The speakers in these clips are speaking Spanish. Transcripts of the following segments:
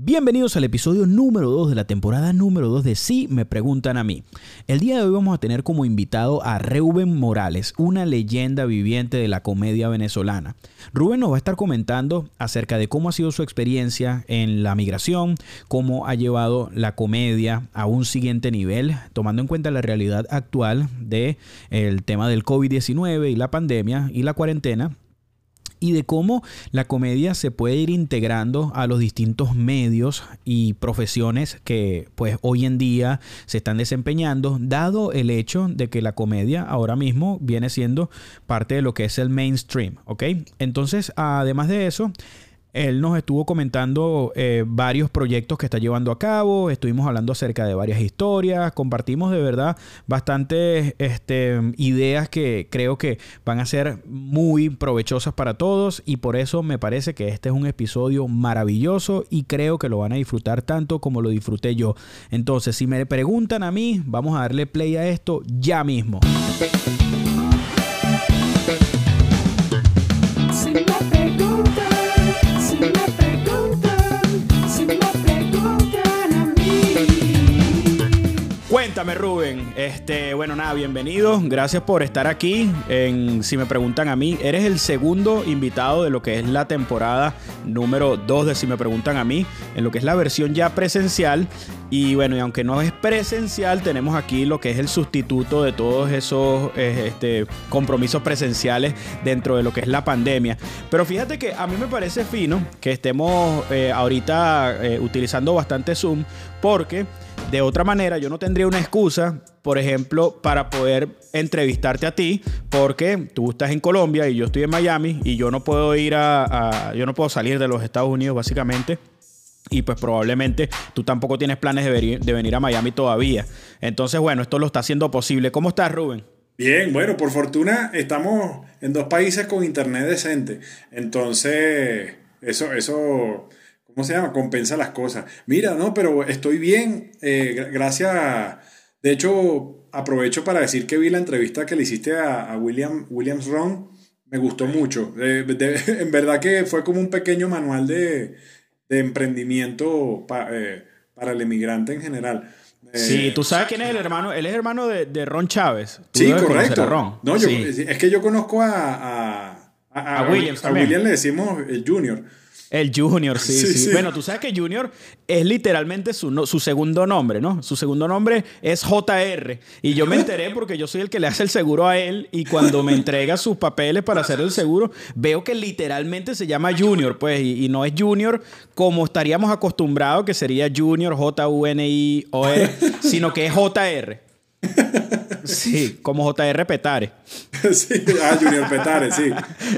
Bienvenidos al episodio número 2 de la temporada número 2 de Sí me preguntan a mí. El día de hoy vamos a tener como invitado a Reuben Morales, una leyenda viviente de la comedia venezolana. Rubén nos va a estar comentando acerca de cómo ha sido su experiencia en la migración, cómo ha llevado la comedia a un siguiente nivel, tomando en cuenta la realidad actual del el tema del COVID-19 y la pandemia y la cuarentena y de cómo la comedia se puede ir integrando a los distintos medios y profesiones que pues hoy en día se están desempeñando, dado el hecho de que la comedia ahora mismo viene siendo parte de lo que es el mainstream, ¿ok? Entonces, además de eso, él nos estuvo comentando eh, varios proyectos que está llevando a cabo, estuvimos hablando acerca de varias historias, compartimos de verdad bastantes este, ideas que creo que van a ser muy provechosas para todos y por eso me parece que este es un episodio maravilloso y creo que lo van a disfrutar tanto como lo disfruté yo. Entonces, si me preguntan a mí, vamos a darle play a esto ya mismo. Cuéntame, Rubén. Este, bueno, nada, bienvenido. Gracias por estar aquí. En, si me preguntan a mí, eres el segundo invitado de lo que es la temporada número 2 de Si me preguntan a mí, en lo que es la versión ya presencial. Y bueno, y aunque no es presencial, tenemos aquí lo que es el sustituto de todos esos eh, este, compromisos presenciales dentro de lo que es la pandemia. Pero fíjate que a mí me parece fino que estemos eh, ahorita eh, utilizando bastante Zoom porque de otra manera, yo no tendría una excusa, por ejemplo, para poder entrevistarte a ti, porque tú estás en Colombia y yo estoy en Miami y yo no puedo ir a, yo no puedo salir de los Estados Unidos básicamente. Y pues probablemente tú tampoco tienes planes de, venir, de venir a Miami todavía. Entonces, bueno, esto lo está haciendo posible. ¿Cómo estás, Rubén? Bien, bueno, por fortuna estamos en dos países con internet decente. Entonces, eso, eso ¿cómo se llama? Compensa las cosas. Mira, no, pero estoy bien, eh, gracias. De hecho, aprovecho para decir que vi la entrevista que le hiciste a, William, Williams Ron. Me gustó mucho. en verdad que fue como un pequeño manual de, emprendimiento eh, para el emigrante en general. sí, tú sabes quién es el hermano. Él es hermano de, Ron Chávez. sí, correcto. Ron. No, Es que yo conozco a, a, a, William le decimos el Junior. El Junior, sí, sí, Bueno, tú sabes que Junior es literalmente su, su segundo nombre, ¿no? Su segundo nombre es JR. Y yo me enteré porque yo soy el que le hace el seguro a él y cuando me entrega sus papeles para hacer el seguro, veo que literalmente se llama Junior, pues, y, no es Junior como estaríamos acostumbrados, que sería Junior, J-U-N-I-O-R, sino que es JR. Sí, como JR Petare. sí, ah, Junior Petare, sí.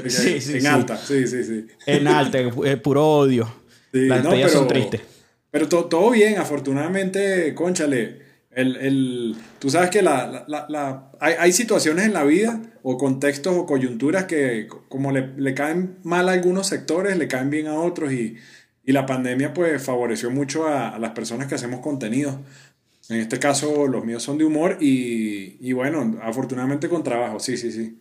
sí, sí en alta, sí, sí, sí. En alta, puro odio. Las no, son tristes. Pero todo bien, afortunadamente, conchale. El, el, tú sabes que la, la, la, hay, hay, situaciones en la vida o contextos o coyunturas que como le, le, caen mal a algunos sectores, le caen bien a otros y, y la pandemia pues favoreció mucho a, a las personas que hacemos contenido. En este caso, los míos son de humor y, y bueno, afortunadamente con trabajo, sí, sí, sí.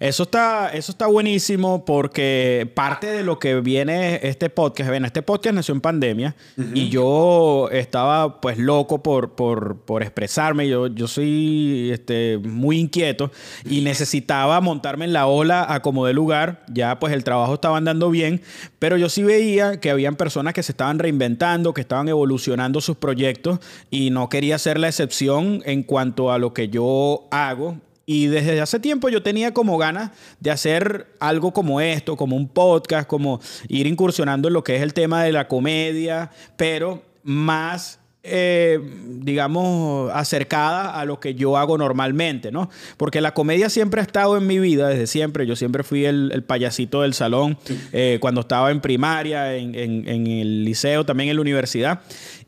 Eso está, eso está buenísimo porque parte de lo que viene este podcast, ven, este podcast nació en pandemia y yo estaba pues loco por, por, expresarme, yo, yo soy este, muy inquieto y necesitaba montarme en la ola a como de lugar, ya pues el trabajo estaba andando bien, pero yo sí veía que habían personas que se estaban reinventando, que estaban evolucionando sus proyectos y no quería ser la excepción en cuanto a lo que yo hago y desde hace tiempo yo tenía como ganas de hacer algo como esto, como un podcast, como ir incursionando en lo que es el tema de la comedia, pero más eh, digamos, acercada a lo que yo hago normalmente, ¿no? Porque la comedia siempre ha estado en mi vida, desde siempre. Yo siempre fui el, payasito del salón eh, cuando estaba en primaria, en, en, el liceo, también en la universidad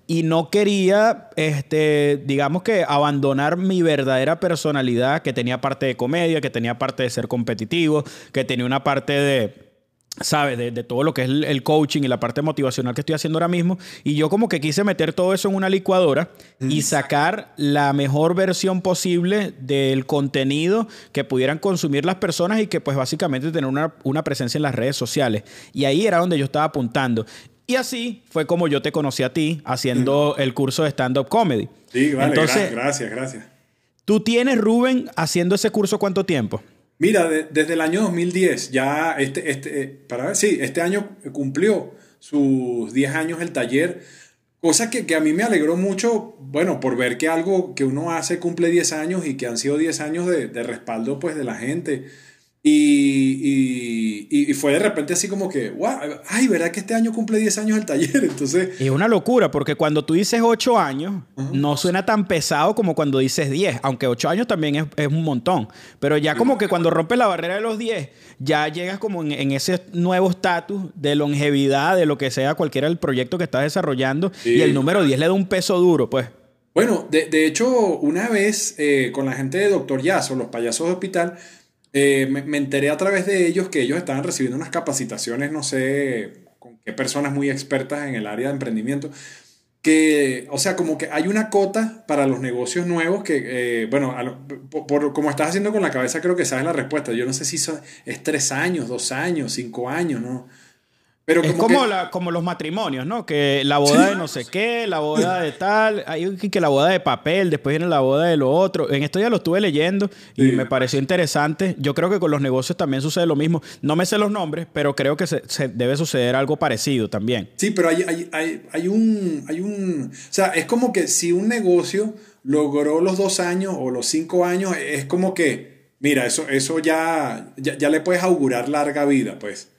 y no quería, este, digamos que abandonar mi verdadera personalidad, que tenía parte de comedia, que tenía parte de ser competitivo, que tenía una parte de, ¿sabes? De, todo lo que es el, coaching y la parte motivacional que estoy haciendo ahora mismo. Y yo como que quise meter todo eso en una licuadora y sacar la mejor versión posible del contenido que pudieran consumir las personas y que pues básicamente tener una, una presencia en las redes sociales. Y ahí era donde yo estaba apuntando. Y así fue como yo te conocí a ti haciendo el curso de stand-up comedy. Sí, vale, Entonces, gracias, gracias. ¿Tú tienes, Rubén, haciendo ese curso cuánto tiempo? Mira, desde el año 2010, ya este, este, eh, para ver, sí, este año cumplió sus 10 años el taller, cosa que, a mí me alegró mucho, bueno, por ver que algo que uno hace cumple 10 años y que han sido 10 años de, de respaldo pues de la gente y, y, y, fue de repente así como que, wow, ay, ¿verdad que este año cumple 10 años el taller? Entonces... Es una locura, porque cuando tú dices 8 años, no suena tan pesado como cuando dices 10, aunque 8 años también es, es un montón. Pero ya como que cuando rompes la barrera de los 10, ya llegas como en, en ese nuevo estatus de longevidad, de lo que sea cualquiera del proyecto que estás desarrollando, y el número 10 le da un peso duro, pues. Bueno, de, de hecho, una vez eh, con la gente de Doctor Yazo, los payasos de hospital, eh, me, enteré a través de ellos que ellos estaban recibiendo unas capacitaciones, no sé con qué personas muy expertas en el área de emprendimiento, que, o sea, como que hay una cota para los negocios nuevos que, eh, bueno, por, como estás haciendo con la cabeza, creo que sabes la respuesta. Yo no sé si es tres años, dos años, cinco años, ¿no? Pero es como, la, como los matrimonios, ¿no? Que la boda de no sé qué, la boda de tal, hay que la boda de papel, después viene la boda de lo otro. En esto ya lo estuve leyendo y me pareció interesante. Yo creo que con los negocios también sucede lo mismo. No me sé los nombres, pero creo que se, debe suceder algo parecido también. Sí, pero hay, hay, hay, un, hay un... O sea, es como que si un negocio logró los dos años o los cinco años, es como que, mira, eso, eso ya, ya, ya le puedes augurar larga vida, pues.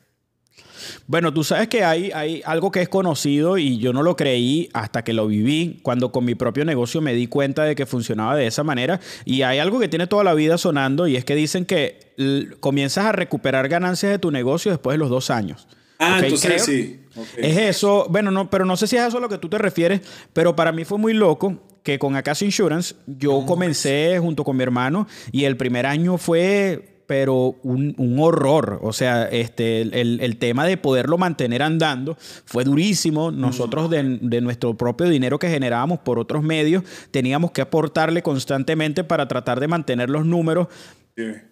Bueno, tú sabes que hay, hay algo que es conocido y yo no lo creí hasta que lo viví, cuando con mi propio negocio me di cuenta de que funcionaba de esa manera. Y hay algo que tiene toda la vida sonando y es que dicen que comienzas a recuperar ganancias de tu negocio después de los dos años. Ah, entonces sí. Es eso, bueno, no, pero no sé si es eso a lo que tú te refieres, pero para mí fue muy loco que con Acaso Insurance yo comencé junto con mi hermano y el primer año fue pero un, horror. O sea, este, el, tema de poderlo mantener andando fue durísimo. Nosotros de, nuestro propio dinero que generábamos por otros medios, teníamos que aportarle constantemente para tratar de mantener los números.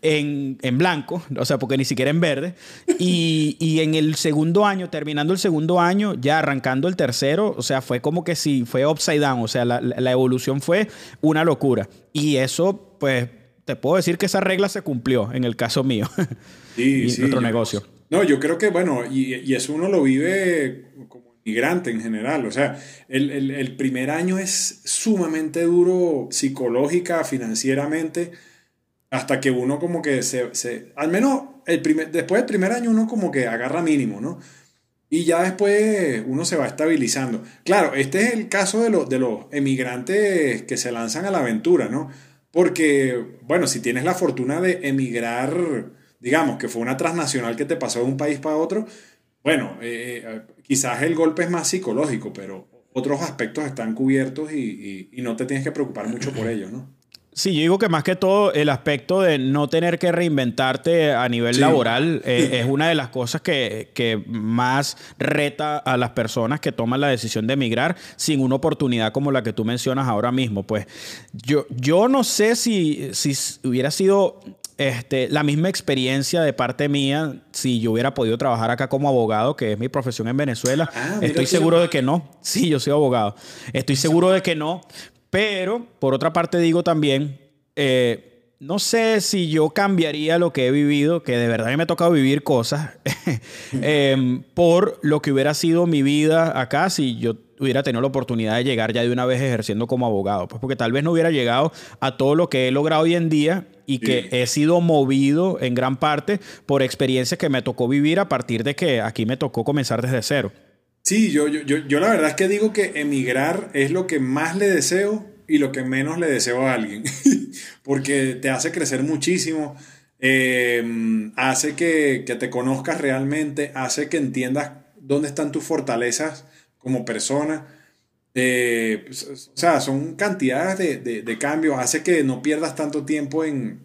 En, blanco, o sea, porque ni siquiera en verde. Y, en el segundo año, terminando el segundo año, ya arrancando el tercero, o sea, fue como que sí, fue upside down, o sea, la, la evolución fue una locura. Y eso, pues, te puedo decir que esa regla se cumplió en el caso mío sí, y nuestro negocio. No, yo creo que, bueno, y, y, eso uno lo vive como inmigrante en general. O sea, el, el, el, primer año es sumamente duro psicológica, financieramente, hasta que uno como que se, se al menos el primer, después del primer año uno como que agarra mínimo, ¿no? Y ya después uno se va estabilizando. Claro, este es el caso de, los de los emigrantes que se lanzan a la aventura, ¿no? Porque, bueno, si tienes la fortuna de emigrar, digamos, que fue una transnacional que te pasó de un país para otro, bueno, eh, eh, quizás el golpe es más psicológico, pero otros aspectos están cubiertos y, y no te tienes que preocupar mucho por ellos, ¿no? Sí, yo digo que más que todo el aspecto de no tener que reinventarte a nivel laboral eh, es una de las cosas que, que, más reta a las personas que toman la decisión de emigrar sin una oportunidad como la que tú mencionas ahora mismo. Pues yo, yo no sé si, si hubiera sido este, la misma experiencia de parte mía si yo hubiera podido trabajar acá como abogado, que es mi profesión en Venezuela. Ah, Estoy seguro de que no. Sí, yo soy abogado. Estoy seguro de que no, pero, por otra parte, digo también, eh, no sé si yo cambiaría lo que he vivido, que de verdad me ha tocado vivir cosas, em, por lo que hubiera sido mi vida acá si yo hubiera tenido la oportunidad de llegar ya de una vez ejerciendo como abogado. Pues porque tal vez no hubiera llegado a todo lo que he logrado hoy en día y que he sido movido en gran parte por experiencias que me tocó vivir a partir de que aquí me tocó comenzar desde cero. Sí, yo, yo, yo, yo la verdad es que digo que emigrar es lo que más le deseo y lo que menos le deseo a alguien, porque te hace crecer muchísimo, em, hace que, que, te conozcas realmente, hace que entiendas dónde están tus fortalezas como persona. Eh, pues, o sea, son cantidades de, de, de, cambios, hace que no pierdas tanto tiempo en,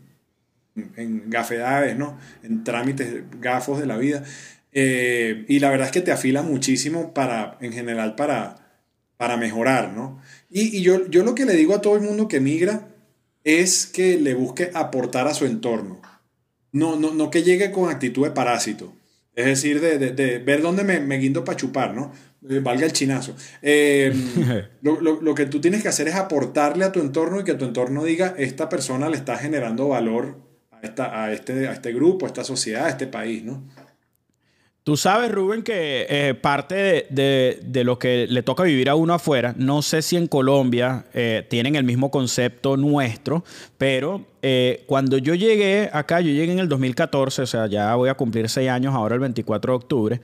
en gafedades, ¿no? En trámites, gafos de la vida. Eh, y la verdad es que te afila muchísimo para, en general, para, para mejorar, ¿no? Y, y yo, yo lo que le digo a todo el mundo que migra es que le busque aportar a su entorno. No, no, no que llegue con actitud de parásito. Es decir, de, de, de ver dónde me, me guindo para chupar, ¿no? eh, valga el chinazo. Eh, lo, que tú tienes que hacer es aportarle a tu entorno y que tu entorno diga, esta persona le está generando valor a, esta, a, este, a este grupo, a esta sociedad, a este país, ¿no? Tú sabes, Rubén, que eh, parte de, lo que le toca vivir a uno afuera, no sé si en Colombia eh, tienen el mismo concepto nuestro, pero eh, cuando yo llegué acá, yo llegué en el 2014, o sea, ya voy a cumplir seis años ahora el 24 de octubre,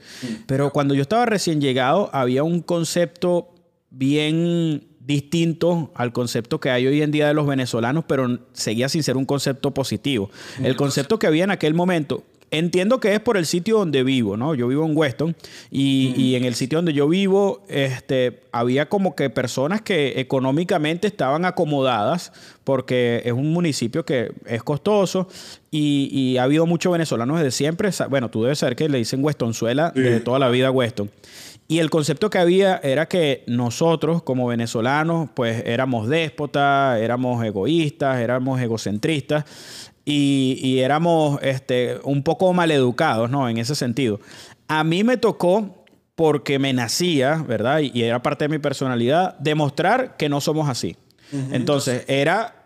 pero cuando yo estaba recién llegado había un concepto bien distinto al concepto que hay hoy en día de los venezolanos, pero seguía sin ser un concepto positivo. El concepto que había en aquel momento, Entiendo que es por el sitio donde vivo, ¿no? Yo vivo en Weston y, en el sitio donde yo vivo este, había como que personas que económicamente estaban acomodadas porque es un municipio que es costoso y, ha habido muchos venezolanos desde siempre. Bueno, tú debes saber que le dicen Westonzuela desde toda la vida Weston. Y el concepto que había era que nosotros como venezolanos pues éramos déspotas, éramos egoístas, éramos egocentristas y, éramos este, un poco maleducados, ¿no? En ese sentido. A mí me tocó, porque me nacía, ¿verdad? Y, era parte de mi personalidad, demostrar que no somos así. Entonces, era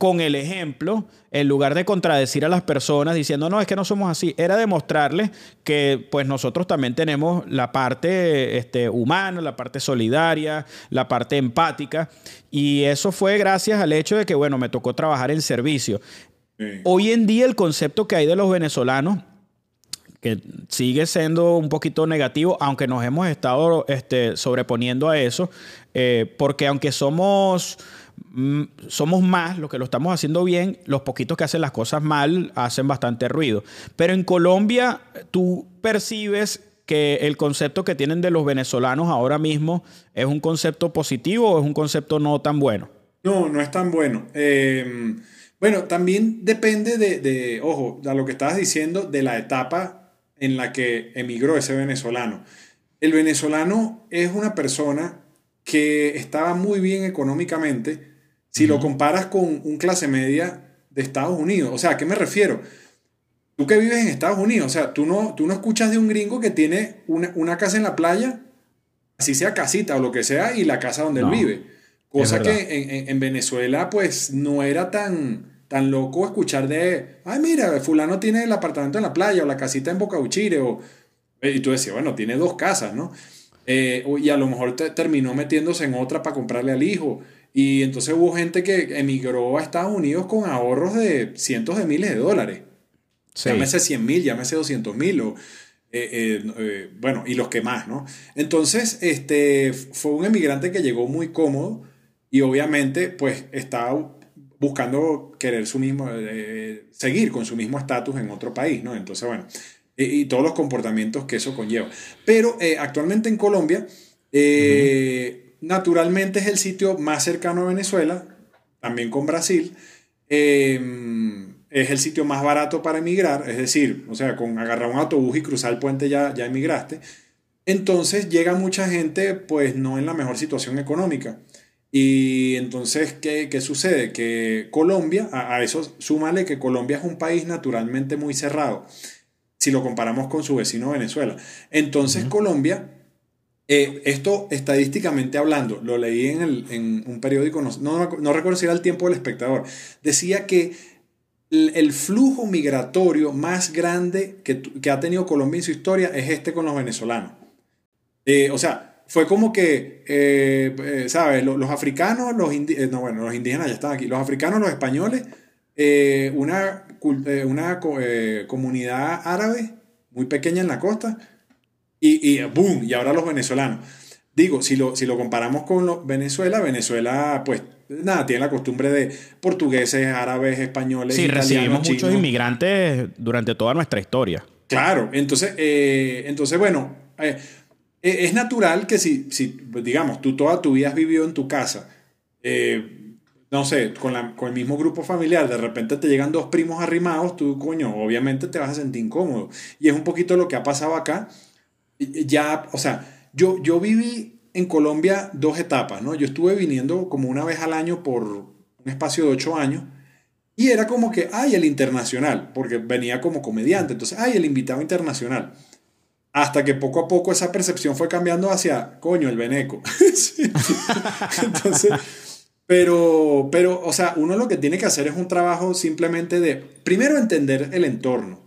con el ejemplo, en lugar de contradecir a las personas diciendo, no, es que no somos así, era demostrarles que pues nosotros también tenemos la parte este, humana, la parte solidaria, la parte empática, y eso fue gracias al hecho de que, bueno, me tocó trabajar en servicio. Hoy en día el concepto que hay de los venezolanos, que sigue siendo un poquito negativo, aunque nos hemos estado este, sobreponiendo a eso, eh, porque aunque somos, mm, somos más los que lo estamos haciendo bien, los poquitos que hacen las cosas mal hacen bastante ruido. Pero en Colombia tú percibes que el concepto que tienen de los venezolanos ahora mismo es un concepto positivo o es un concepto no tan bueno. No, no es tan bueno. Eh, bueno, también depende de, ojo, a lo que estabas diciendo, de la etapa en la que emigró ese venezolano. El venezolano es una persona que estaba muy bien económicamente si lo comparas con un clase media de Estados Unidos. O sea, ¿a qué me refiero? Tú que vives en Estados Unidos, o sea, tú no, tú no escuchas de un gringo que tiene una, casa en la playa, así sea casita o lo que sea, y la casa donde él vive. Cosa que en, Venezuela pues no era tan, tan loco escuchar de, ay, mira, fulano tiene el apartamento en la playa o la casita en Boca Uchire, o, eh, y tú decías, bueno, tiene dos casas, ¿no? Eh, y a lo mejor terminó metiéndose en otra para comprarle al hijo. Y entonces hubo gente que emigró a Estados Unidos con ahorros de cientos de miles de dólares. Sí. Llámese 100 mil, llámese 200 mil, o, eh, bueno, y los que más, ¿no? Entonces, este, fue un emigrante que llegó muy cómodo y obviamente, pues, estaba buscando querer su mismo, eh, seguir con su mismo estatus en otro país, ¿no? Entonces, bueno, y, todos los comportamientos que eso conlleva. Pero eh, actualmente en Colombia, eh, naturalmente es el sitio más cercano a Venezuela, también con Brasil. Em, es el sitio más barato para emigrar, es decir, o sea, con agarrar un autobús y cruzar el puente ya, ya emigraste. Entonces llega mucha gente, pues no en la mejor situación económica. Y entonces, ¿qué, qué sucede? Que Colombia, a, eso súmale que Colombia es un país naturalmente muy cerrado, si lo comparamos con su vecino Venezuela. Entonces, Colombia, eh, esto estadísticamente hablando, lo leí en, el, en un periódico, no, no, recuerdo si era el tiempo del espectador, decía que el, flujo migratorio más grande que, que, ha tenido Colombia en su historia es este con los venezolanos. Eh, o sea, fue como que, eh, eh, ¿sabes? Los, africanos, los indígenas, eh, no, bueno, los indígenas ya están aquí, los africanos, los españoles, una, una comunidad árabe muy pequeña en la costa, y, y boom, y ahora los venezolanos. Digo, si lo, si lo comparamos con Venezuela, Venezuela, pues nada, tiene la costumbre de portugueses, árabes, españoles. Sí, recibimos muchos inmigrantes durante toda nuestra historia. Claro, entonces, entonces bueno, e, es natural que si, si, digamos, tú toda tu vida has vivido en tu casa, eh, no sé, con, la, con el mismo grupo familiar, de repente te llegan dos primos arrimados, tú, coño, obviamente te vas a sentir incómodo. Y es un poquito lo que ha pasado acá. Ya, o sea, yo, yo viví en Colombia dos etapas, ¿no? Yo estuve viniendo como una vez al año por un espacio de ocho años. Y era como que, ay, el internacional, porque venía como comediante. Entonces, ay, el invitado internacional. Hasta que poco a poco esa percepción fue cambiando hacia, coño, el veneco. Entonces, pero, pero, o sea, uno lo que tiene que hacer es un trabajo simplemente de, primero, entender el entorno,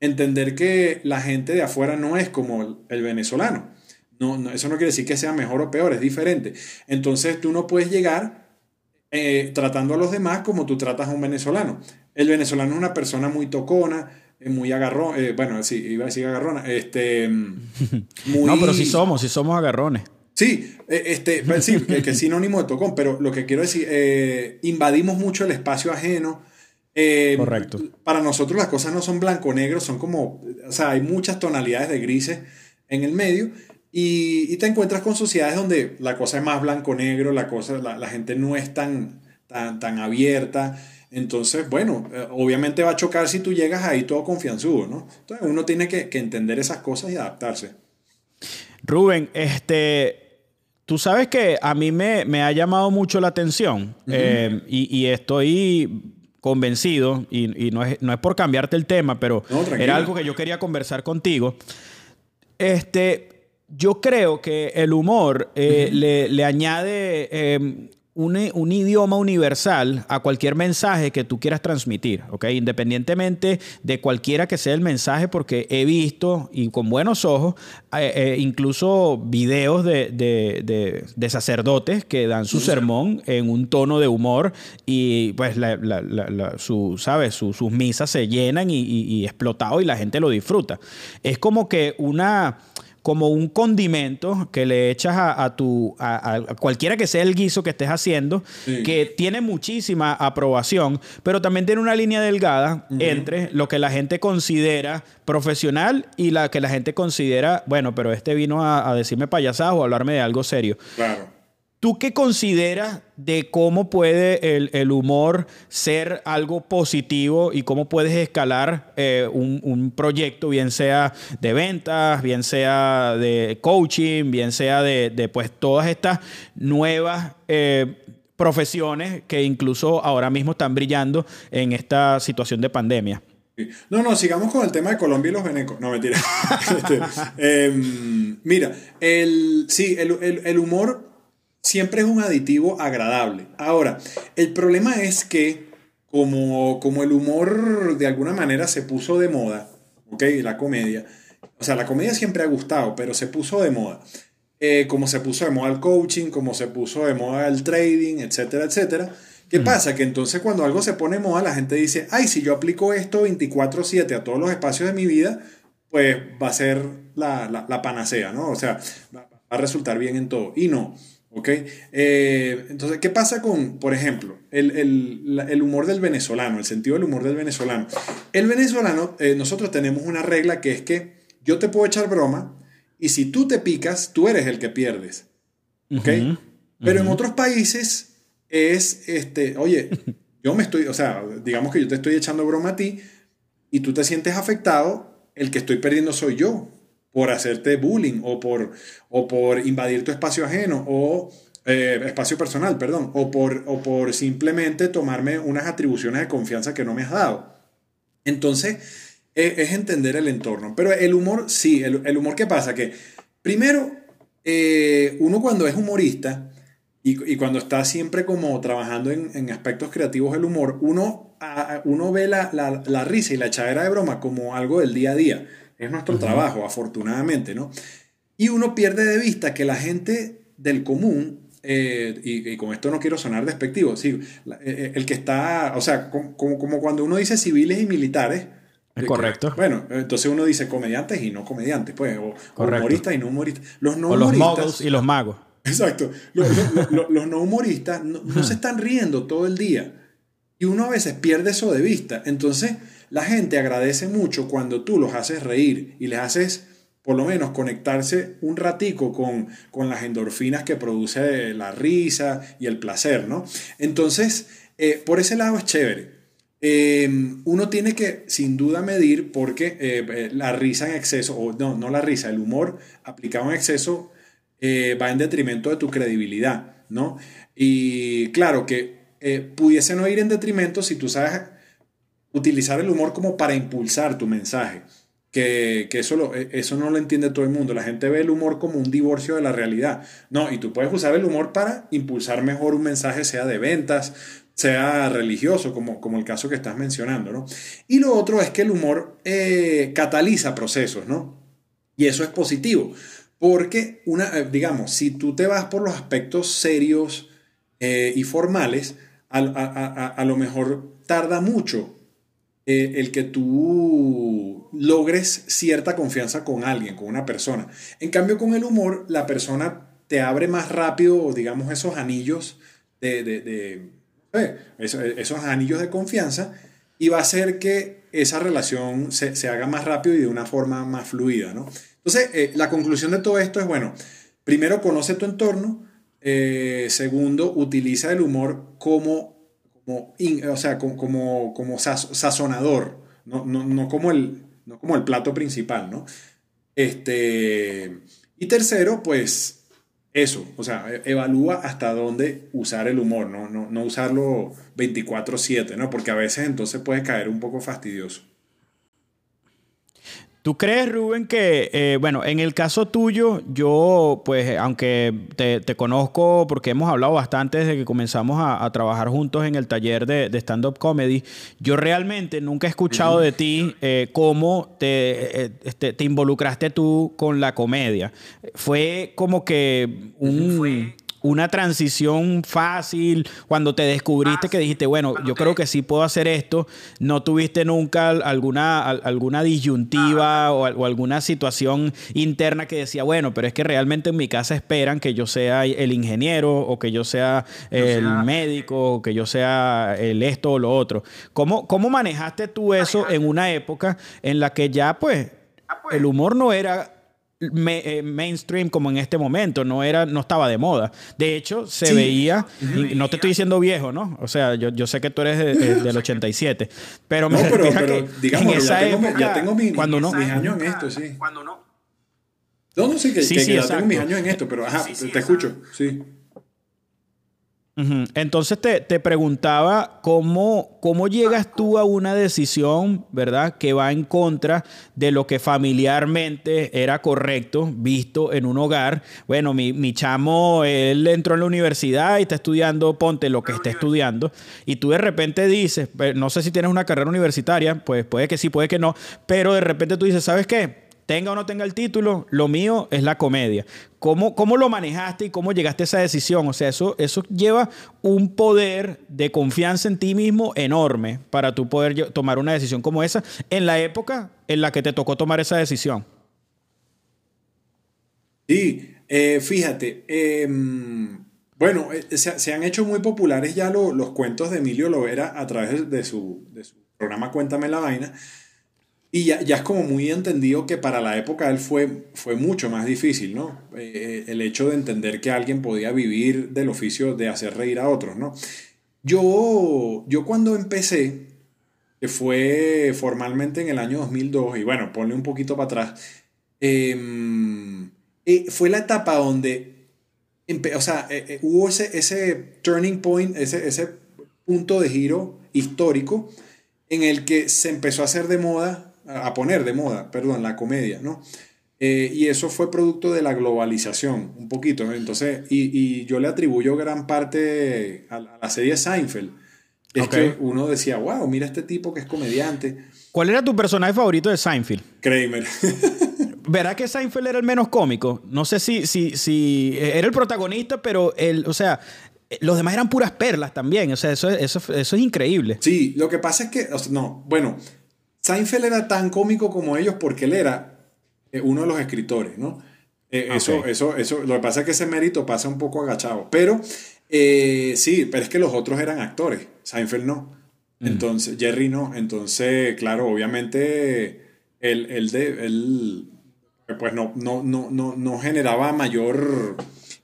entender que la gente de afuera no es como el venezolano. No, no, eso no quiere decir que sea mejor o peor, es diferente. Entonces tú no puedes llegar eh, tratando a los demás como tú tratas a un venezolano. El venezolano es una persona muy tocona, muy agarrón, eh, bueno, sí, iba a decir agarrona, este, No, pero sí somos, sí somos agarrones. Sí, eh, este, pues sí, que, es sinónimo de tocón, pero lo que quiero decir, invadimos mucho el espacio ajeno. Correcto. Para nosotros las cosas no son blanco-negro, son como, o sea, hay muchas tonalidades de grises en el medio y, te encuentras con sociedades donde la cosa es más blanco-negro, la, cosa, la, gente no es tan, tan, tan abierta. Entonces, bueno, eh, obviamente va a chocar si tú llegas ahí todo confianzudo, ¿no? Entonces uno tiene que, entender esas cosas y adaptarse. Rubén, este, tú sabes que a mí me, ha llamado mucho la atención eh, y, estoy convencido, y, no, es, no, es, por cambiarte el tema, pero era algo que yo quería conversar contigo. Este, yo creo que el humor eh, le, añade eh, un, idioma universal a cualquier mensaje que tú quieras transmitir, ¿ok? Independientemente de cualquiera que sea el mensaje, porque he visto, y con buenos ojos, eh, incluso videos de, sacerdotes que dan su sermón en un tono de humor y pues su, ¿sabes? sus misas se llenan y, y explotado y la gente lo disfruta. Es como que una como un condimento que le echas a, tu a, cualquiera que sea el guiso que estés haciendo, que tiene muchísima aprobación, pero también tiene una línea delgada entre lo que la gente considera profesional y la que la gente considera, bueno, pero este vino a, a decirme payasadas o a hablarme de algo serio. Claro. ¿Tú qué consideras de cómo puede el, humor ser algo positivo y cómo puedes escalar eh, un, proyecto, bien sea de ventas, bien sea de coaching, bien sea de, pues todas estas nuevas eh, profesiones que incluso ahora mismo están brillando en esta situación de pandemia? No, no, sigamos con el tema de Colombia y los venecos. No, mentira. Este, em, mira, el, sí, el humor siempre es un aditivo agradable. Ahora, el problema es que como, como el humor de alguna manera se puso de moda, ¿ok? La comedia, o sea, la comedia siempre ha gustado, pero se puso de moda. Eh, como se puso de moda el coaching, como se puso de moda el trading, etcétera, etcétera. ¿Qué pasa? Que entonces cuando algo se pone de moda, la gente dice, ay, si yo aplico esto 24/7 a todos los espacios de mi vida, pues va a ser la, la, la panacea, ¿no? O sea, va a resultar bien en todo. Y no. ¿Ok? Eh, entonces, ¿qué pasa con, por ejemplo, el, humor del venezolano, el sentido del humor del venezolano? El venezolano, eh, nosotros tenemos una regla que es que yo te puedo echar broma y si tú te picas, tú eres el que pierdes. ¿Ok? Pero en otros países es, este, oye, yo me estoy, o sea, digamos que yo te estoy echando broma a ti y tú te sientes afectado, el que estoy perdiendo soy yo por hacerte bullying o por, o por invadir tu espacio ajeno o eh, espacio personal, perdón, o por, o por simplemente tomarme unas atribuciones de confianza que no me has dado. Entonces, e, es, entender el entorno. Pero el humor, sí, el, humor, ¿qué pasa? Que primero, eh, uno cuando es humorista y, cuando está siempre como trabajando en, aspectos creativos del humor, uno, uno ve la, la, la risa y la echadera de broma como algo del día a día es nuestro trabajo, afortunadamente, ¿no? Y uno pierde de vista que la gente del común, eh, y, con esto no quiero sonar despectivo, sí, eh, eh, el que está, o sea, como, como cuando uno dice civiles y militares, es correcto. bueno, entonces uno dice comediantes y no comediantes, pues, o, humoristas y no humoristas. Los no o los humoristas, y los magos. Exacto. Los, los, no humoristas no, no, se están riendo todo el día. Y uno a veces pierde eso de vista. Entonces, la gente agradece mucho cuando tú los haces reír y les haces por lo menos conectarse un ratico con, con las endorfinas que produce la risa y el placer, ¿no? Entonces, eh, por ese lado es chévere. Eh, uno tiene que sin duda medir porque eh, la risa en exceso, o no, no la risa, el humor aplicado en exceso va en detrimento de tu credibilidad, ¿no? Y claro que pudiese no ir en detrimento si tú sabes utilizar el humor como para impulsar tu mensaje. que, eso, e, eso no lo entiende todo el mundo. La gente ve el humor como un divorcio de la realidad. No, y tú puedes usar el humor para impulsar mejor un mensaje, sea de ventas, sea religioso, como, como el caso que estás mencionando, ¿no? Y lo otro es que el humor eh, cataliza procesos, ¿no? Y eso es positivo, porque, una, eh, digamos, si tú te vas por los aspectos serios eh, y formales, a, a, lo mejor tarda mucho el que tú logres cierta confianza con alguien, con una persona. En cambio, con el humor, la persona te abre más rápido, digamos, esos anillos de esos, anillos de confianza y va a hacer que esa relación se, haga más rápido y de una forma más fluida, ¿no? Entonces, eh, la conclusión de todo esto es, bueno, primero conoce tu entorno, eh, segundo, utiliza el humor como, como, o sea, como, como, sazonador, no, no, como el, no como el plato principal, ¿no? Este, y tercero, pues eso, o sea, e-, evalúa hasta dónde usar el humor, no, no, no usarlo 24/7, ¿no? Porque a veces entonces puede caer un poco fastidioso. ¿Tú crees, Rubén, que, eh, bueno, en el caso tuyo, yo, pues, aunque te, conozco porque hemos hablado bastante desde que comenzamos a, trabajar juntos en el taller de, stand-up comedy, yo realmente nunca he escuchado de ti eh, cómo te, eh, este, te involucraste tú con la comedia. Fue como que un una transición fácil, cuando te descubriste que dijiste, bueno, yo creo que sí puedo hacer esto, no tuviste nunca alguna, alguna disyuntiva o, alguna situación interna que decía, bueno, pero es que realmente en mi casa esperan que yo sea el ingeniero o que yo sea el médico o que yo sea el esto o lo otro. ¿Cómo, cómo manejaste tú eso en una época en la que ya pues. el humor no era eh, mainstream como en este momento, no, era, no estaba de moda. De hecho, se veía, y no te estoy diciendo viejo, ¿no? O sea, yo, yo sé que tú eres del 87, pero me no, pero, pero digamos, en esa ya tengo, época, ya tengo mi, cuando no, mis años en esto, sí. Cuando no. No, no, sí, que, sí, que, sí, ya tengo mis años en esto, pero ajá, te escucho, sí. Entonces te, preguntaba cómo, cómo llegas tú a una decisión, ¿verdad? Que va en contra de lo que familiarmente era correcto, visto en un hogar. Bueno, mi, mi chamo, él entró en la universidad y está estudiando, ponte lo que esté estudiando, y tú de repente dices, no sé si tienes una carrera universitaria, pues puede que sí, puede que no, pero de repente tú dices, ¿sabes qué? Tenga o no tenga el título, lo mío es la comedia. ¿Cómo, cómo lo manejaste y cómo llegaste a esa decisión? O sea, eso, eso lleva un poder de confianza en ti mismo enorme para tú poder tomar una decisión como esa en la época en la que te tocó tomar esa decisión. Sí, eh, fíjate, em, bueno, eh, se, han hecho muy populares ya los cuentos de Emilio Lovera a través de su, de su programa Cuéntame la vaina. Y ya, ya, es como muy entendido que para la época él fue, fue mucho más difícil, ¿no? Eh, el hecho de entender que alguien podía vivir del oficio de hacer reír a otros, ¿no? Yo, yo cuando empecé, que fue formalmente en el año 2002, y bueno, ponle un poquito para atrás, em, eh, fue la etapa donde, o sea, eh, hubo ese, ese turning point, ese, ese punto de giro histórico en el que se empezó a hacer de moda a poner de moda, perdón, la comedia, ¿no? Eh, y eso fue producto de la globalización, un poquito. Entonces, y, yo le atribuyo gran parte a, la serie Seinfeld. Es que uno decía, wow, mira este tipo que es comediante. ¿Cuál era tu personaje favorito de Seinfeld? Kramer. ¿Verdad que Seinfeld era el menos cómico? No sé si, si, si era el protagonista, pero el, o sea, los demás eran puras perlas también. O sea, eso, eso, eso es increíble. Sí, lo que pasa es que, no, bueno, Seinfeld era tan cómico como ellos porque él era eh, uno de los escritores, ¿no? Eh, eso, eso, eso, lo que pasa es que ese mérito pasa un poco agachado. Pero eh, sí, pero es que los otros eran actores. Seinfeld no. Mm. Entonces, Jerry no. Entonces, claro, obviamente, él, de, pues no, no, no, no, no generaba mayor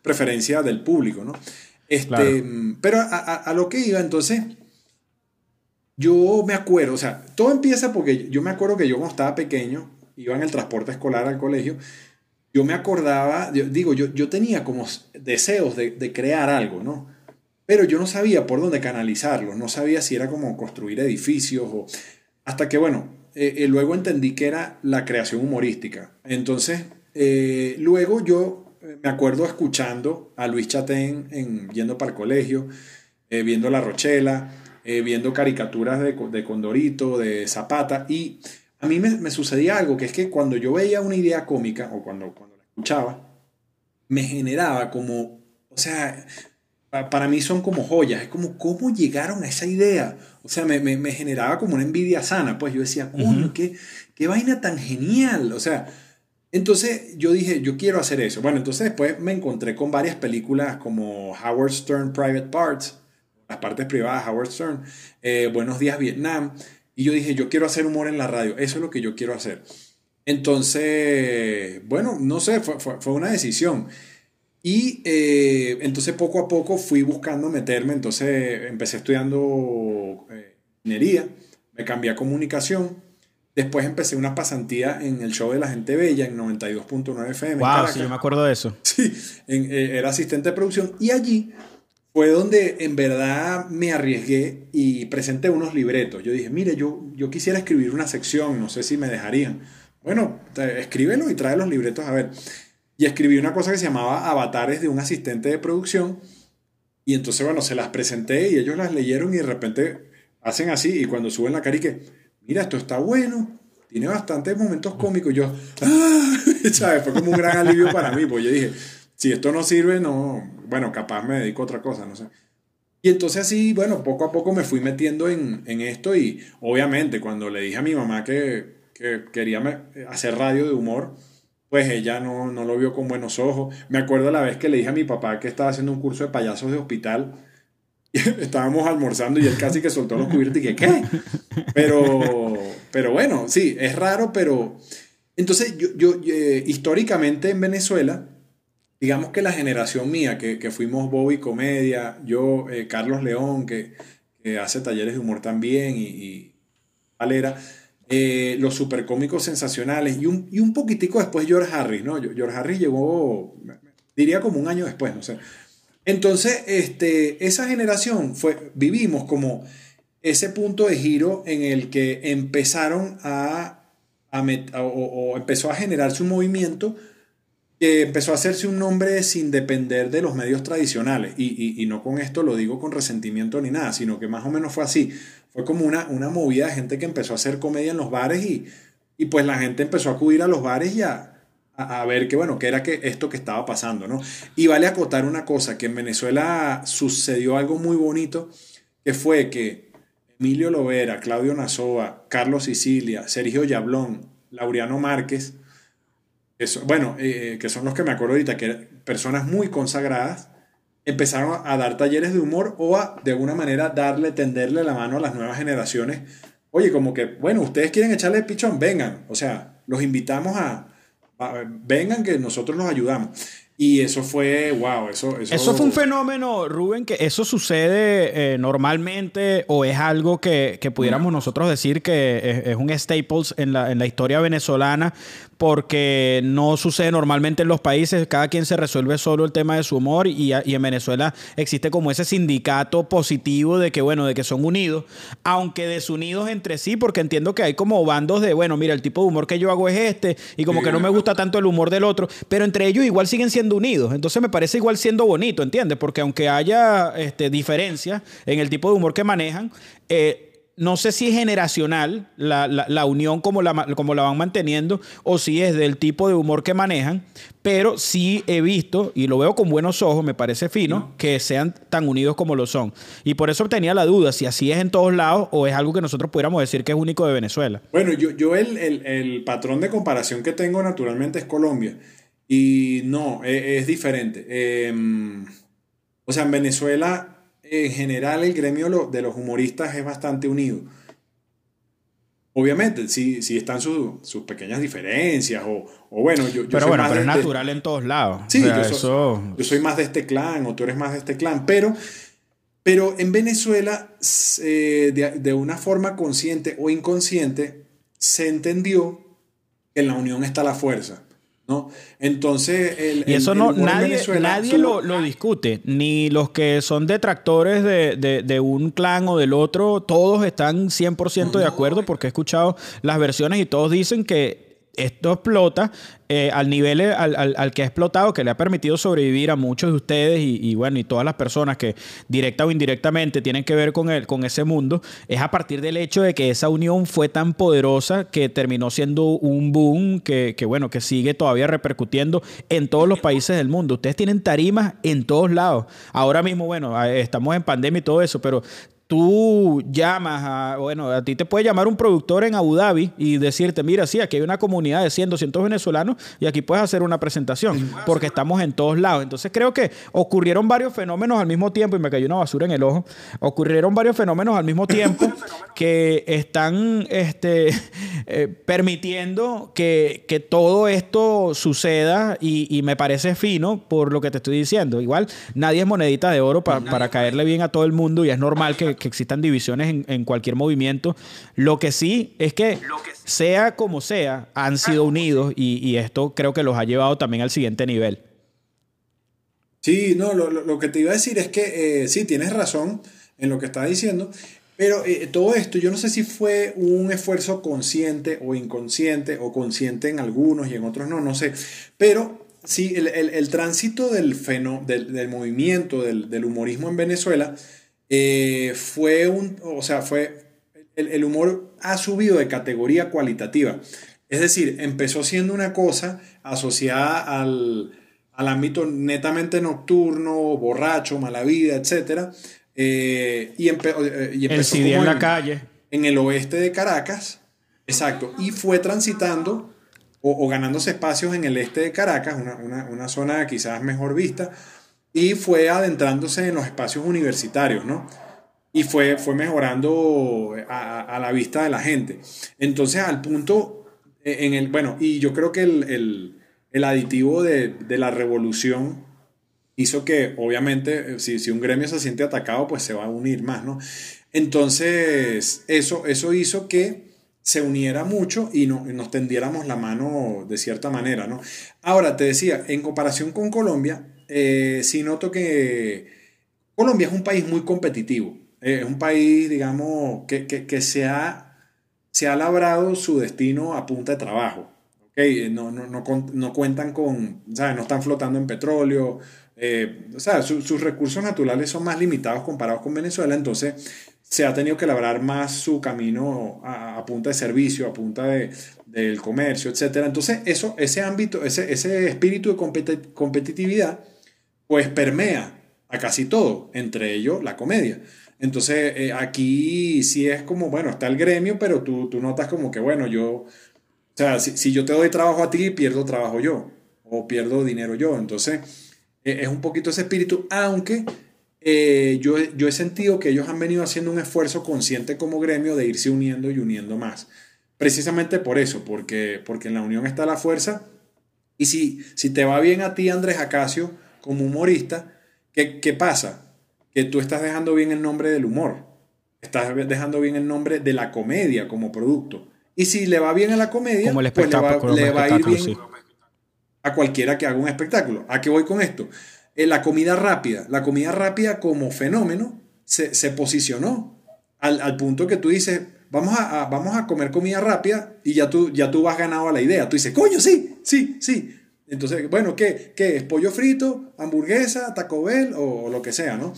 preferencia del público, ¿no? Este, Pero a, a, lo que iba, entonces, yo me acuerdo, o sea, todo empieza porque yo me acuerdo que yo cuando estaba pequeño, iba en el transporte escolar al colegio, yo me acordaba, digo, yo, yo tenía como deseos de, crear algo, ¿no? Pero yo no sabía por dónde canalizarlo, no sabía si era como construir edificios o... Hasta que, bueno, eh, luego entendí que era la creación humorística. Entonces, luego yo me acuerdo escuchando a Luis Chatén en, yendo para el colegio, viendo La Rochela, viendo caricaturas de, de, Condorito, de Zapata, y a mí me, me, sucedía algo, que es que cuando yo veía una idea cómica, o cuando, cuando la escuchaba, me generaba como, o sea, para mí son como joyas, es como cómo llegaron a esa idea. O sea, me, me, generaba como una envidia sana, pues yo decía, coño, qué, qué vaina tan genial. O sea, entonces yo dije, yo quiero hacer eso. Bueno, entonces después me encontré con varias películas como Howard Stern Private Parts, las partes privadas Howard Stern, eh, Buenos Días Vietnam, y yo dije, yo quiero hacer humor en la radio, eso es lo que yo quiero hacer. Entonces, bueno, no sé, fue, fue, fue una decisión. Y eh, entonces poco a poco fui buscando meterme, entonces empecé estudiando eh, ingeniería, me cambié a comunicación, después empecé una pasantía en el show de la gente bella en 92.9 FM. Wow, sí, yo me acuerdo de eso. Sí, eh, era asistente de producción y allí fue donde en verdad me arriesgué y presenté unos libretos. Yo dije, mire, yo, yo quisiera escribir una sección, no sé si me dejarían. Bueno, escríbelo y trae los libretos a ver y escribí una cosa que se llamaba avatares de un asistente de producción. Y entonces, bueno, se las presenté y ellos las leyeron y de repente hacen así y cuando suben la cara y que, mira, esto está bueno, tiene bastantes momentos cómicos. Yo, ¡ah! ¿sabes? Fue como un gran alivio para mí, porque yo dije, si esto no sirve, no, bueno, capaz me dedico a otra cosa, no sé. Y entonces así, bueno, poco a poco me fui metiendo en, en esto y obviamente cuando le dije a mi mamá que, que quería hacer radio de humor, pues ella no, no, lo vio con buenos ojos. Me acuerdo la vez que le dije a mi papá que estaba haciendo un curso de payasos de hospital. Y estábamos almorzando y él casi que soltó los cubiertos y que, ¿qué? Pero, pero bueno, sí, es raro, pero... Entonces, yo, yo eh, históricamente en Venezuela, digamos que la generación mía, que, que fuimos Bobby Comedia, yo, eh, Carlos León, que, hace talleres de humor también, y, y Valera, eh, los supercómicos sensacionales y un, y un poquitico después George Harris, ¿no? George Harris llegó, diría como un año después, no sé. Entonces, este, esa generación fue, vivimos como ese punto de giro en el que empezaron a, a o, empezó a generarse un movimiento que empezó a hacerse un nombre sin depender de los medios tradicionales. Y, y, no con esto lo digo con resentimiento ni nada, sino que más o menos fue así. Fue como una, una movida de gente que empezó a hacer comedia en los bares y, y pues la gente empezó a acudir a los bares y a, a, ver qué bueno, era que esto que estaba pasando, ¿no? Y vale acotar una cosa, que en Venezuela sucedió algo muy bonito, que fue que Emilio Lovera, Claudio Nazoa, Carlos Sicilia, Sergio Yablón, Laureano Márquez, eso, bueno, eh, que son los que me acuerdo ahorita, que personas muy consagradas, empezaron a dar talleres de humor o a, de alguna manera, darle, tenderle la mano a las nuevas generaciones. Oye, como que, bueno, ustedes quieren echarle pichón, vengan. O sea, los invitamos a, vengan que nosotros los ayudamos. Y eso fue, wow, eso... Eso, fue un fenómeno, Rubén, que eso sucede eh, normalmente o es algo que, que pudiéramos nosotros decir que es, un staples en la, en la historia venezolana, porque no sucede normalmente en los países, cada quien se resuelve solo el tema de su humor y, en Venezuela existe como ese sindicato positivo de que, bueno, de que son unidos, aunque desunidos entre sí, porque entiendo que hay como bandos de, bueno, mira, el tipo de humor que yo hago es este y como que no me gusta tanto el humor del otro, pero entre ellos igual siguen siendo unidos, entonces me parece igual siendo bonito, ¿entiendes? Porque aunque haya este, diferencias en el tipo de humor que manejan, eh, no sé si es generacional la, unión como la, como la van manteniendo o si es del tipo de humor que manejan, pero sí he visto, y lo veo con buenos ojos, me parece fino, que sean tan unidos como lo son. Y por eso tenía la duda si así es en todos lados o es algo que nosotros pudiéramos decir que es único de Venezuela. Bueno, yo, yo el, patrón de comparación que tengo naturalmente es Colombia. Y no, e, es, diferente. Em, o sea, en Venezuela en general el gremio de los humoristas es bastante unido. Obviamente, sí, sí están sus pequeñas diferencias, o, bueno, yo, pero bueno, pero es este natural en todos lados. Sí, yo, soy, más de este clan, o tú eres más de este clan, pero, pero en Venezuela, eh, de, de, una forma consciente o inconsciente, se entendió que en la unión está la fuerza. ¿No? Entonces, el, y eso no, nadie, nadie lo, lo, discute, ni los que son detractores de, de, de, un clan o del otro, todos están 100% de acuerdo porque he escuchado las versiones y todos dicen que esto explota eh, al nivel eh, al, que ha explotado, que le ha permitido sobrevivir a muchos de ustedes y, bueno, y todas las personas que directa o indirectamente tienen que ver con, el, con ese mundo, es a partir del hecho de que esa unión fue tan poderosa que terminó siendo un boom que, que bueno, que sigue todavía repercutiendo en todos los países del mundo. Ustedes tienen tarimas en todos lados. Ahora mismo, bueno, estamos en pandemia y todo eso, pero tú llamas a, bueno, a ti te puede llamar un productor en Abu Dhabi y decirte, mira, sí, aquí hay una comunidad de 100, 200 venezolanos y aquí puedes hacer una presentación, porque estamos en todos lados. Entonces creo que ocurrieron varios fenómenos al mismo tiempo, y me cayó una basura en el ojo, ocurrieron varios fenómenos al mismo tiempo que están este, eh, permitiendo que, que, todo esto suceda y, y, me parece fino por lo que te estoy diciendo. Igual nadie es monedita de oro para, para caerle bien a todo el mundo y es normal que que existan divisiones en, cualquier movimiento. Lo que sí es que, sea como sea, han sido unidos y, esto creo que los ha llevado también al siguiente nivel. Sí, no, lo, que te iba a decir es que eh, sí, tienes razón en lo que estás diciendo, pero eh, todo esto yo no sé si fue un esfuerzo consciente o inconsciente, o consciente en algunos y en otros no, no sé, pero sí, el, tránsito del, feno, del, movimiento del, del humorismo en Venezuela eh, fue un, o sea, fue, el, humor ha subido de categoría cualitativa. Es decir, empezó siendo una cosa asociada al, ámbito netamente nocturno, borracho, mala vida, etc. Eh, y, eh, y, empezó en la calle. En el oeste de Caracas, exacto, y fue transitando o, ganándose espacios en el este de Caracas, una, una, una zona quizás mejor vista, y fue adentrándose en los espacios universitarios, ¿no? Y fue, fue mejorando a, la vista de la gente. Entonces, al punto, e, en el, bueno, y yo creo que el, aditivo de, la revolución hizo que, obviamente, si, si un gremio se siente atacado, pues se va a unir más, ¿no? Entonces, eso, eso hizo que se uniera mucho y, no, nos tendiéramos la mano de cierta manera, ¿no? Ahora, te decía, en comparación con Colombia, eh, sí noto que Colombia es un país muy competitivo. es un país, digamos, que, que, se, ha, se ha labrado su destino a punta de trabajo. ¿okay? No, no, no, no, cuentan con, ¿sabes? No están flotando en petróleo. Eh, o sea, sus recursos naturales son más limitados comparados con Venezuela, entonces se ha tenido que labrar más su camino a, punta de servicio, a punta de, del comercio, etc. Entonces, eso, ese ámbito, ese, ese espíritu de competitividad pues permea a casi todo, entre ellos la comedia. Entonces, eh, aquí sí es como, bueno, está el gremio, pero tú, tú notas como que, bueno, yo, o sea, si, yo te doy trabajo a ti, pierdo trabajo yo, o pierdo dinero yo. Entonces, es un poquito ese espíritu, aunque eh, yo, yo he sentido que ellos han venido haciendo un esfuerzo consciente como gremio de irse uniendo y uniendo más. Precisamente por eso, porque, porque en la unión está la fuerza. Y si, si te va bien a ti, Andrés Acacio, como humorista, ¿qué, ¿qué, pasa? Que tú estás dejando bien el nombre del humor, estás dejando bien el nombre de la comedia como producto. Y si le va bien a la comedia, pues le va, a ir bien a cualquiera que haga un espectáculo. ¿A qué voy con esto? Eh, la comida rápida, la comida rápida como fenómeno se, se posicionó al, al, punto que tú dices, vamos a, vamos a comer comida rápida y ya tú, ya tú vas ganado a la idea. Tú dices, coño, sí, sí, sí. Entonces, bueno, ¿qué, ¿qué es? ¿Pollo frito, hamburguesa, Taco Bell o, lo que sea, ¿no?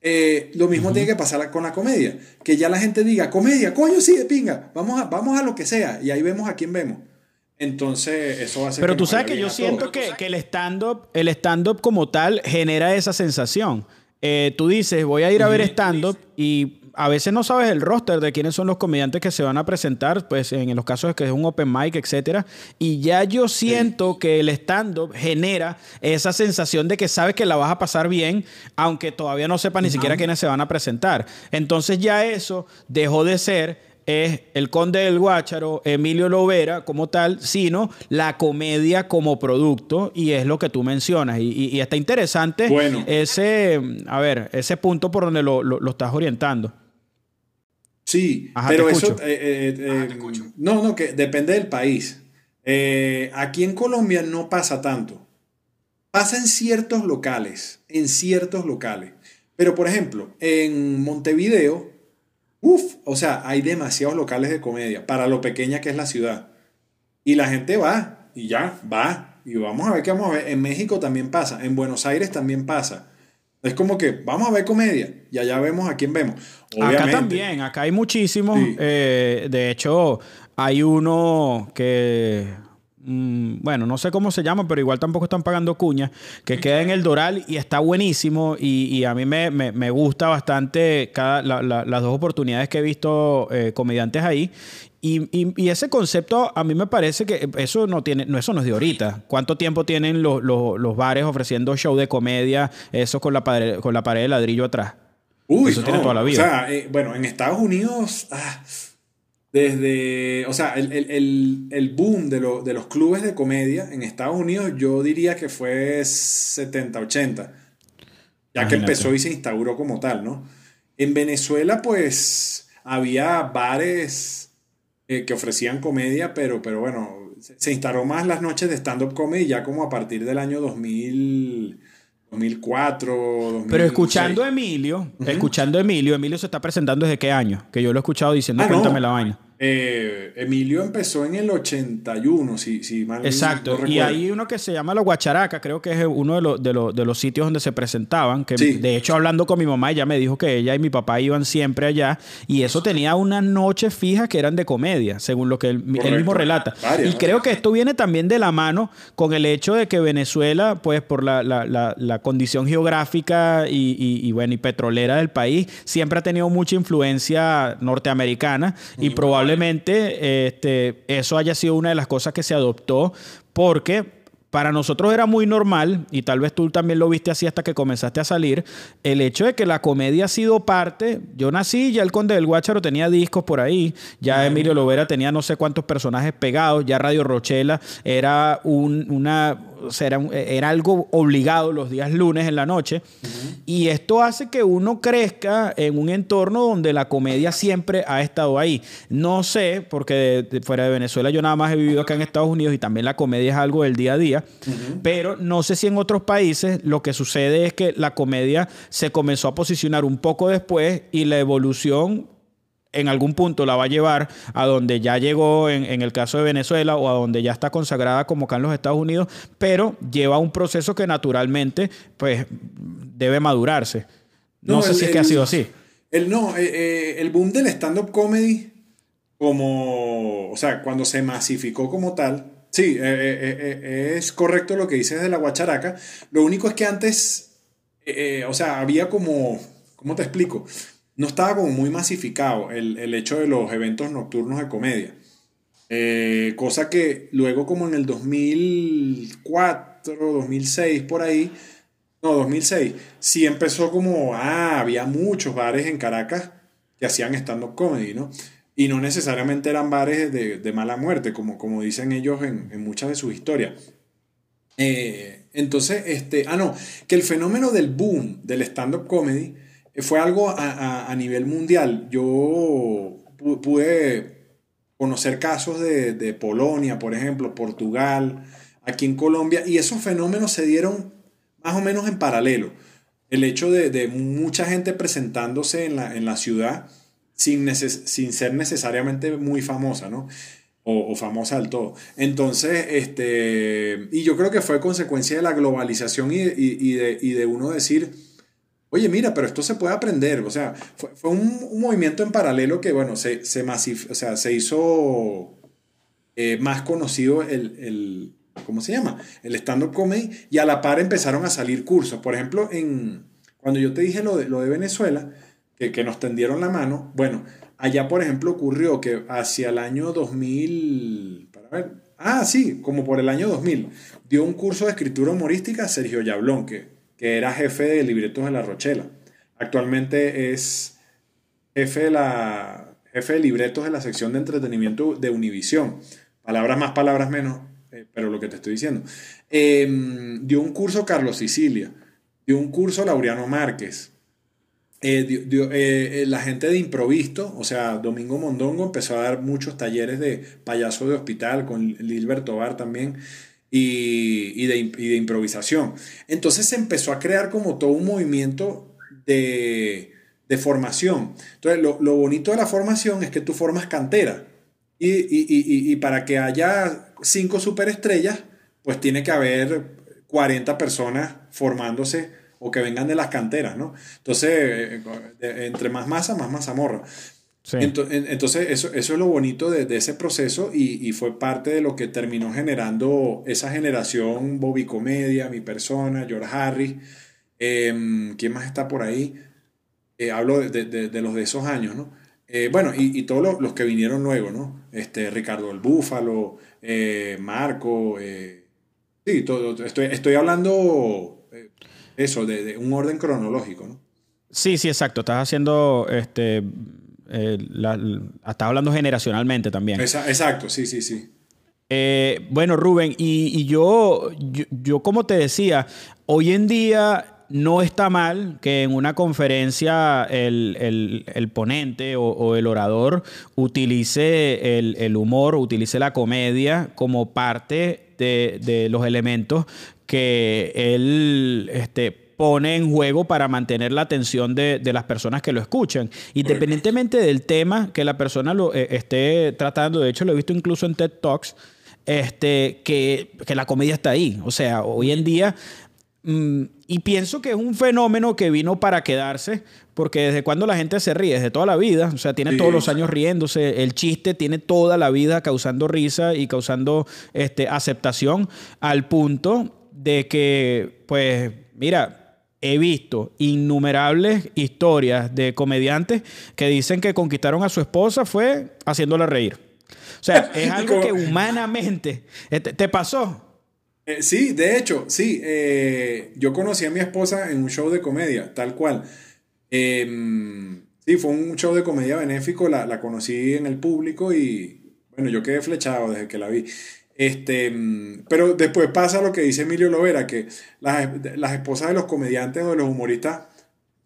Eh, lo mismo tiene que pasar con la comedia. Que ya la gente diga, comedia, coño, sí, de pinga, vamos a, vamos a lo que sea. Y ahí vemos a quién vemos. Entonces, eso va a ser. Pero tú sabes que yo siento que, que, el stand-up el stand como tal genera esa sensación. Eh, tú dices, voy a ir a ver stand-up y a veces no sabes el roster de quiénes son los comediantes que se van a presentar, pues en los casos de que es un open mic, etcétera. Y ya yo siento que el stand-up genera esa sensación de que sabes que la vas a pasar bien, aunque todavía no sepa ni siquiera quiénes se van a presentar. Entonces ya eso dejó de ser es el Conde del Guácharo, Emilio Lovera como tal, sino la comedia como producto y es lo que tú mencionas. Y, está interesante ese, a ver, ese punto por donde lo, lo estás orientando. Sí, pero eso, eh, eh, eh, no, no, que depende del país. Eh, aquí en Colombia no pasa tanto. Pasa en ciertos locales, en ciertos locales. Pero por ejemplo, en Montevideo, o sea, hay demasiados locales de comedia para lo pequeña que es la ciudad. Y la gente va, y ya, va. Y vamos a ver qué vamos a ver. En México también pasa, en Buenos Aires también pasa. Es como que vamos a ver comedia y allá vemos a quién vemos. Acá también, acá hay muchísimos. Eh, de hecho, hay uno que Mm, bueno, no sé cómo se llama, pero igual tampoco están pagando cuñas, que queda en el Doral y está buenísimo y, a mí me, gusta bastante cada, las dos oportunidades que he visto eh, comediantes ahí. Y, ese concepto a mí me parece que eso no tiene, no, eso no es de ahorita. ¿Cuánto tiempo tienen los, bares ofreciendo show de comedia, eso con la pared, con la pared de ladrillo atrás? Uy, eso tiene toda la vida. O sea, eh, bueno, en Estados Unidos... Ah, desde, o sea, el, boom de, de, los clubes de comedia en Estados Unidos yo diría que fue 70-80, ya que empezó y se instauró como tal, ¿no? En Venezuela pues había bares eh, que ofrecían comedia, pero, pero bueno, se, instaló más las noches de stand-up comedy ya como a partir del año 2000. 2004, Pero escuchando a Emilio, escuchando a Emilio, Emilio se está presentando desde qué año, que yo lo he escuchado diciendo, ah, cuéntame la vaina. Eh, Emilio empezó en el 81, si, si mal Exacto, y hay uno que se llama La Guacharaca, creo que es uno de, los, de, los, de los sitios donde se presentaban, que de hecho hablando con mi mamá, ella me dijo que ella y mi papá iban siempre allá, y eso tenía unas noches fijas que eran de comedia, según lo que él, mismo relata. y creo que esto viene también de la mano con el hecho de que Venezuela, pues por la, la, la, condición geográfica y, y, bueno, y petrolera del país, siempre ha tenido mucha influencia norteamericana y probablemente probablemente este, eso haya sido una de las cosas que se adoptó porque para nosotros era muy normal, y tal vez tú también lo viste así hasta que comenzaste a salir, el hecho de que la comedia ha sido parte. Yo nací, ya el Conde del Guácharo tenía discos por ahí, ya Emilio Lovera tenía no sé cuántos personajes pegados, ya Radio Rochela era un, una era, algo obligado los días lunes en la noche. Y esto hace que uno crezca en un entorno donde la comedia siempre ha estado ahí. No sé, porque fuera de Venezuela yo nada más he vivido acá en Estados Unidos y también la comedia es algo del día a día, pero no sé si en otros países lo que sucede es que la comedia se comenzó a posicionar un poco después y la evolución en algún punto la va a llevar a donde ya llegó en, el caso de Venezuela o a donde ya está consagrada como acá en los Estados Unidos, pero lleva un proceso que naturalmente pues debe madurarse. No, sé si es que ha sido así. El, no, eh, eh, el boom del stand-up comedy, como, o sea, cuando se masificó como tal, sí, eh, es correcto lo que dices de la guacharaca. Lo único es que antes, o sea, había como, ¿cómo te explico? No estaba como muy masificado el, hecho de los eventos nocturnos de comedia. Eh, cosa que luego como en el 2004, 2006, por ahí, no, 2006, sí empezó como, ah, había muchos bares en Caracas que hacían stand-up comedy, ¿no? Y no necesariamente eran bares de, mala muerte, como, como dicen ellos en, muchas de sus historias. Eh, entonces, este, ah, no, que el fenómeno del boom del stand-up comedy fue algo a, nivel mundial. Yo pude conocer casos de, Polonia, por ejemplo, Portugal, aquí en Colombia, y esos fenómenos se dieron más o menos en paralelo. El hecho de, mucha gente presentándose en la, ciudad sin, sin ser necesariamente muy famosa, ¿no? O, famosa del todo. Entonces, este, y yo creo que fue consecuencia de la globalización y, de, y de uno decir, oye, mira, pero esto se puede aprender. O sea, fue, un, movimiento en paralelo que, bueno, se, se, o sea, se hizo eh, más conocido el, ¿cómo se llama? El stand-up comedy y a la par empezaron a salir cursos. Por ejemplo, en, cuando yo te dije lo de, lo de Venezuela, que, que nos tendieron la mano, bueno, allá, por ejemplo, ocurrió que hacia el año 2000, para ver, ah, sí, como por el año 2000, dio un curso de escritura humorística Sergio Yablón, que que era jefe de libretos de La Rochela. Actualmente es jefe de, la, jefe de libretos de la sección de entretenimiento de Univisión. Palabras más, palabras menos, eh, pero lo que te estoy diciendo. Em, dio un curso Carlos Sicilia, dio un curso Laureano Márquez. la gente de improvisto, o sea, Domingo Mondongo empezó a dar muchos talleres de payaso de hospital con Lilberto Bar también y, de, improvisación. Entonces se empezó a crear como todo un movimiento de, formación. Entonces, lo, bonito de la formación es que tú formas cantera. Y, para que haya cinco superestrellas, pues tiene que haber 40 personas formándose o que vengan de las canteras, ¿no? Entonces, eh, entre más masa, más mazamorra. Entonces, eso, eso es lo bonito de, ese proceso y, fue parte de lo que terminó generando esa generación Bobby Comedia, mi persona, George Harris. Em, ¿Quién más está por ahí? Eh, hablo de, los de esos años, ¿no? Eh, bueno, y, todos los, que vinieron luego, ¿no? Este, Ricardo el Búfalo, eh, Marco. sí, todo, estoy, estoy hablando eso, de, un orden cronológico, ¿no? Sí, sí, exacto. Estás haciendo este eh, hablando generacionalmente también. Exacto, sí, sí, sí. Eh, bueno, Rubén, y, yo, yo, como te decía, hoy en día no está mal que en una conferencia el, ponente o, el orador utilice el, humor, utilice la comedia como parte de, de los elementos que él este, pone en juego para mantener la atención de, las personas que lo escuchan. Independientemente del tema que la persona lo eh, esté tratando, de hecho lo he visto incluso en TED Talks, este, que, la comedia está ahí. O sea, hoy en día... Mm, y pienso que es un fenómeno que vino para quedarse, porque desde cuando la gente se ríe, desde toda la vida, o sea, tiene todos los años riéndose, el chiste tiene toda la vida causando risa y causando este, aceptación, al punto de que, pues, mira, he visto innumerables historias de comediantes que dicen que conquistaron a su esposa fue haciéndola reír. O sea, es algo que humanamente te, pasó. Eh, sí, de hecho, sí. Eh, yo conocí a mi esposa en un show de comedia, tal cual. Em, sí, fue un show de comedia benéfico, la, la conocí en el público y bueno, yo quedé flechado desde que la vi. Este, pero después pasa lo que dice Emilio Lovera, que las, las esposas de los comediantes o de los humoristas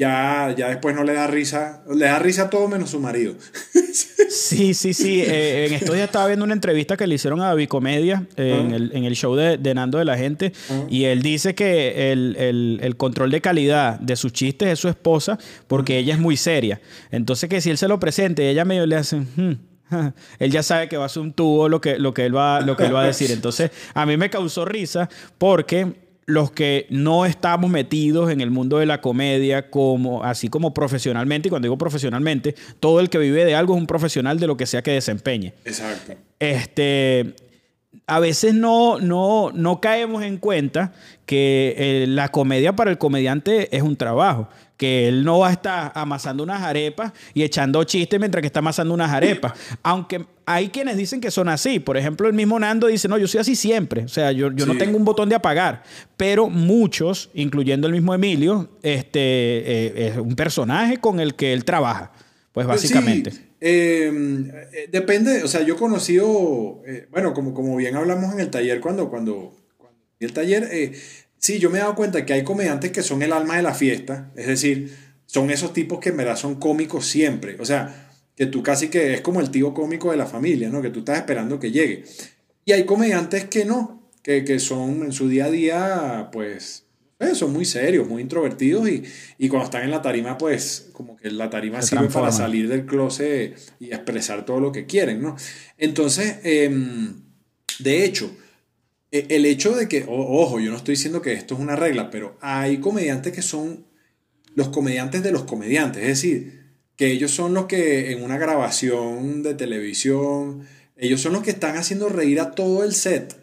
ya, ya después no le da risa, le da risa todo menos su marido. Sí, sí, sí. Eh, en estos días estaba viendo una entrevista que le hicieron a David Comedia en, el, en, el, show de, de, Nando de la Gente y él dice que el, el, el, control de calidad de sus chistes es su esposa porque ella es muy seria. Entonces que si él se lo presenta y ella medio le hace... Hmm", él ya sabe que va a ser un tubo lo que, lo que, él, va, lo que él va a decir. Entonces, a mí me causó risa porque los que no estamos metidos en el mundo de la comedia como así como profesionalmente y cuando digo profesionalmente todo el que vive de algo es un profesional de lo que sea que desempeñe. Exacto. Este a veces no, no, no caemos en cuenta que eh, la comedia para el comediante es un trabajo que él no va a estar amasando unas arepas y echando chistes mientras que está amasando unas arepas. Aunque hay quienes dicen que son así. Por ejemplo, el mismo Nando dice, no, yo soy así siempre. O sea, yo, yo no tengo un botón de apagar. Pero muchos, incluyendo el mismo Emilio, este, eh, es un personaje con el que él trabaja. Pues, pues básicamente. Em, eh, depende, o sea, yo he conocido, eh, bueno, como, como bien hablamos en el taller cuando, cuando, cuando el taller, Sí, yo me he dado cuenta que hay comediantes que son el alma de la fiesta, es decir, son esos tipos que en verdad son cómicos siempre, o sea, que tú casi que es como el tío cómico de la familia, ¿no? Que tú estás esperando que llegue. Y hay comediantes que no, que, son en su día a día, pues, eh, son muy serios, muy introvertidos y, y, cuando están en la tarima, pues, como que la tarima sirve para salir del closet y expresar todo lo que quieren, ¿no? Entonces, em, de hecho, el hecho de que, ojo, yo no estoy diciendo que esto es una regla, pero hay comediantes que son los comediantes de los comediantes, es decir, que ellos son los que en una grabación de televisión, ellos son los que están haciendo reír a todo el set.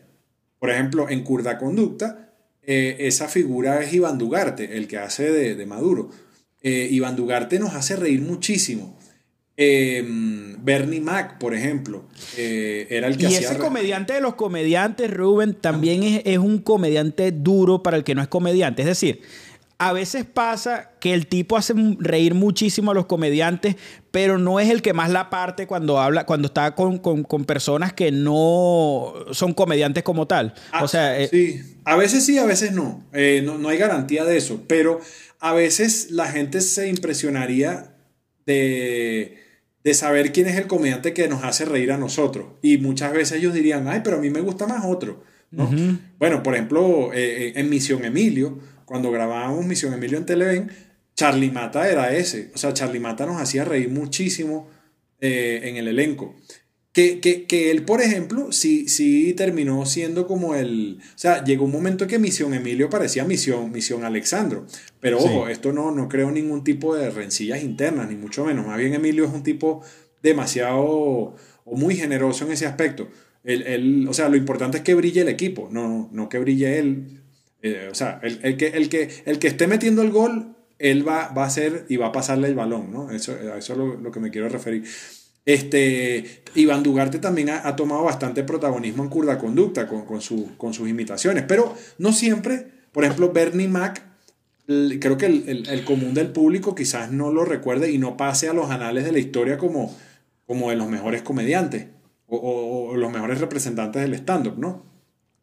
Por ejemplo, en Curda Conducta, eh, esa figura es Iván Dugarte, el que hace de, Maduro. Eh, Iván Dugarte nos hace reír muchísimo. Em, Bernie Mac, por ejemplo, eh, era el que y ese comediante de los comediantes, Rubén, también es, un comediante duro para el que no es comediante. Es decir, a veces pasa que el tipo hace reír muchísimo a los comediantes, pero no es el que más la parte cuando habla, cuando está con, personas que no son comediantes como tal. o ah, sea, eh, sí, a veces sí, a veces eh, no. no. hay garantía de eso, pero a veces la gente se impresionaría de, de saber quién es el comediante que nos hace reír a nosotros. Y muchas veces ellos dirían, ay, pero a mí me gusta más otro. Bueno, por ejemplo, eh, en Misión Emilio, cuando grabábamos Misión Emilio en Televen, Charlie Mata era ese. O sea, Charlie Mata nos hacía reír muchísimo eh, en el elenco. Que, que, él, por ejemplo, sí, sí terminó siendo como el... O sea, llegó un momento que Misión Emilio parecía Misión, Misión Alexandro. Pero ojo, esto no, no creo ningún tipo de rencillas internas, ni mucho menos. Más bien Emilio es un tipo demasiado o muy generoso en ese aspecto. o sea, lo importante es que brille el equipo, no, no que brille él eh, o sea, el, que, el, que, el que esté metiendo el gol, él va, va a hacer y va a pasarle el balón, ¿no? Eso, eso es lo, que me quiero referir. Este, Iván Dugarte también ha, tomado bastante protagonismo en Curda Conducta con, con, con, sus imitaciones, pero no siempre. Por ejemplo, Bernie Mac, creo que el, común del público quizás no lo recuerde y no pase a los anales de la historia como, como de los mejores comediantes o, o los mejores representantes del stand-up, ¿no?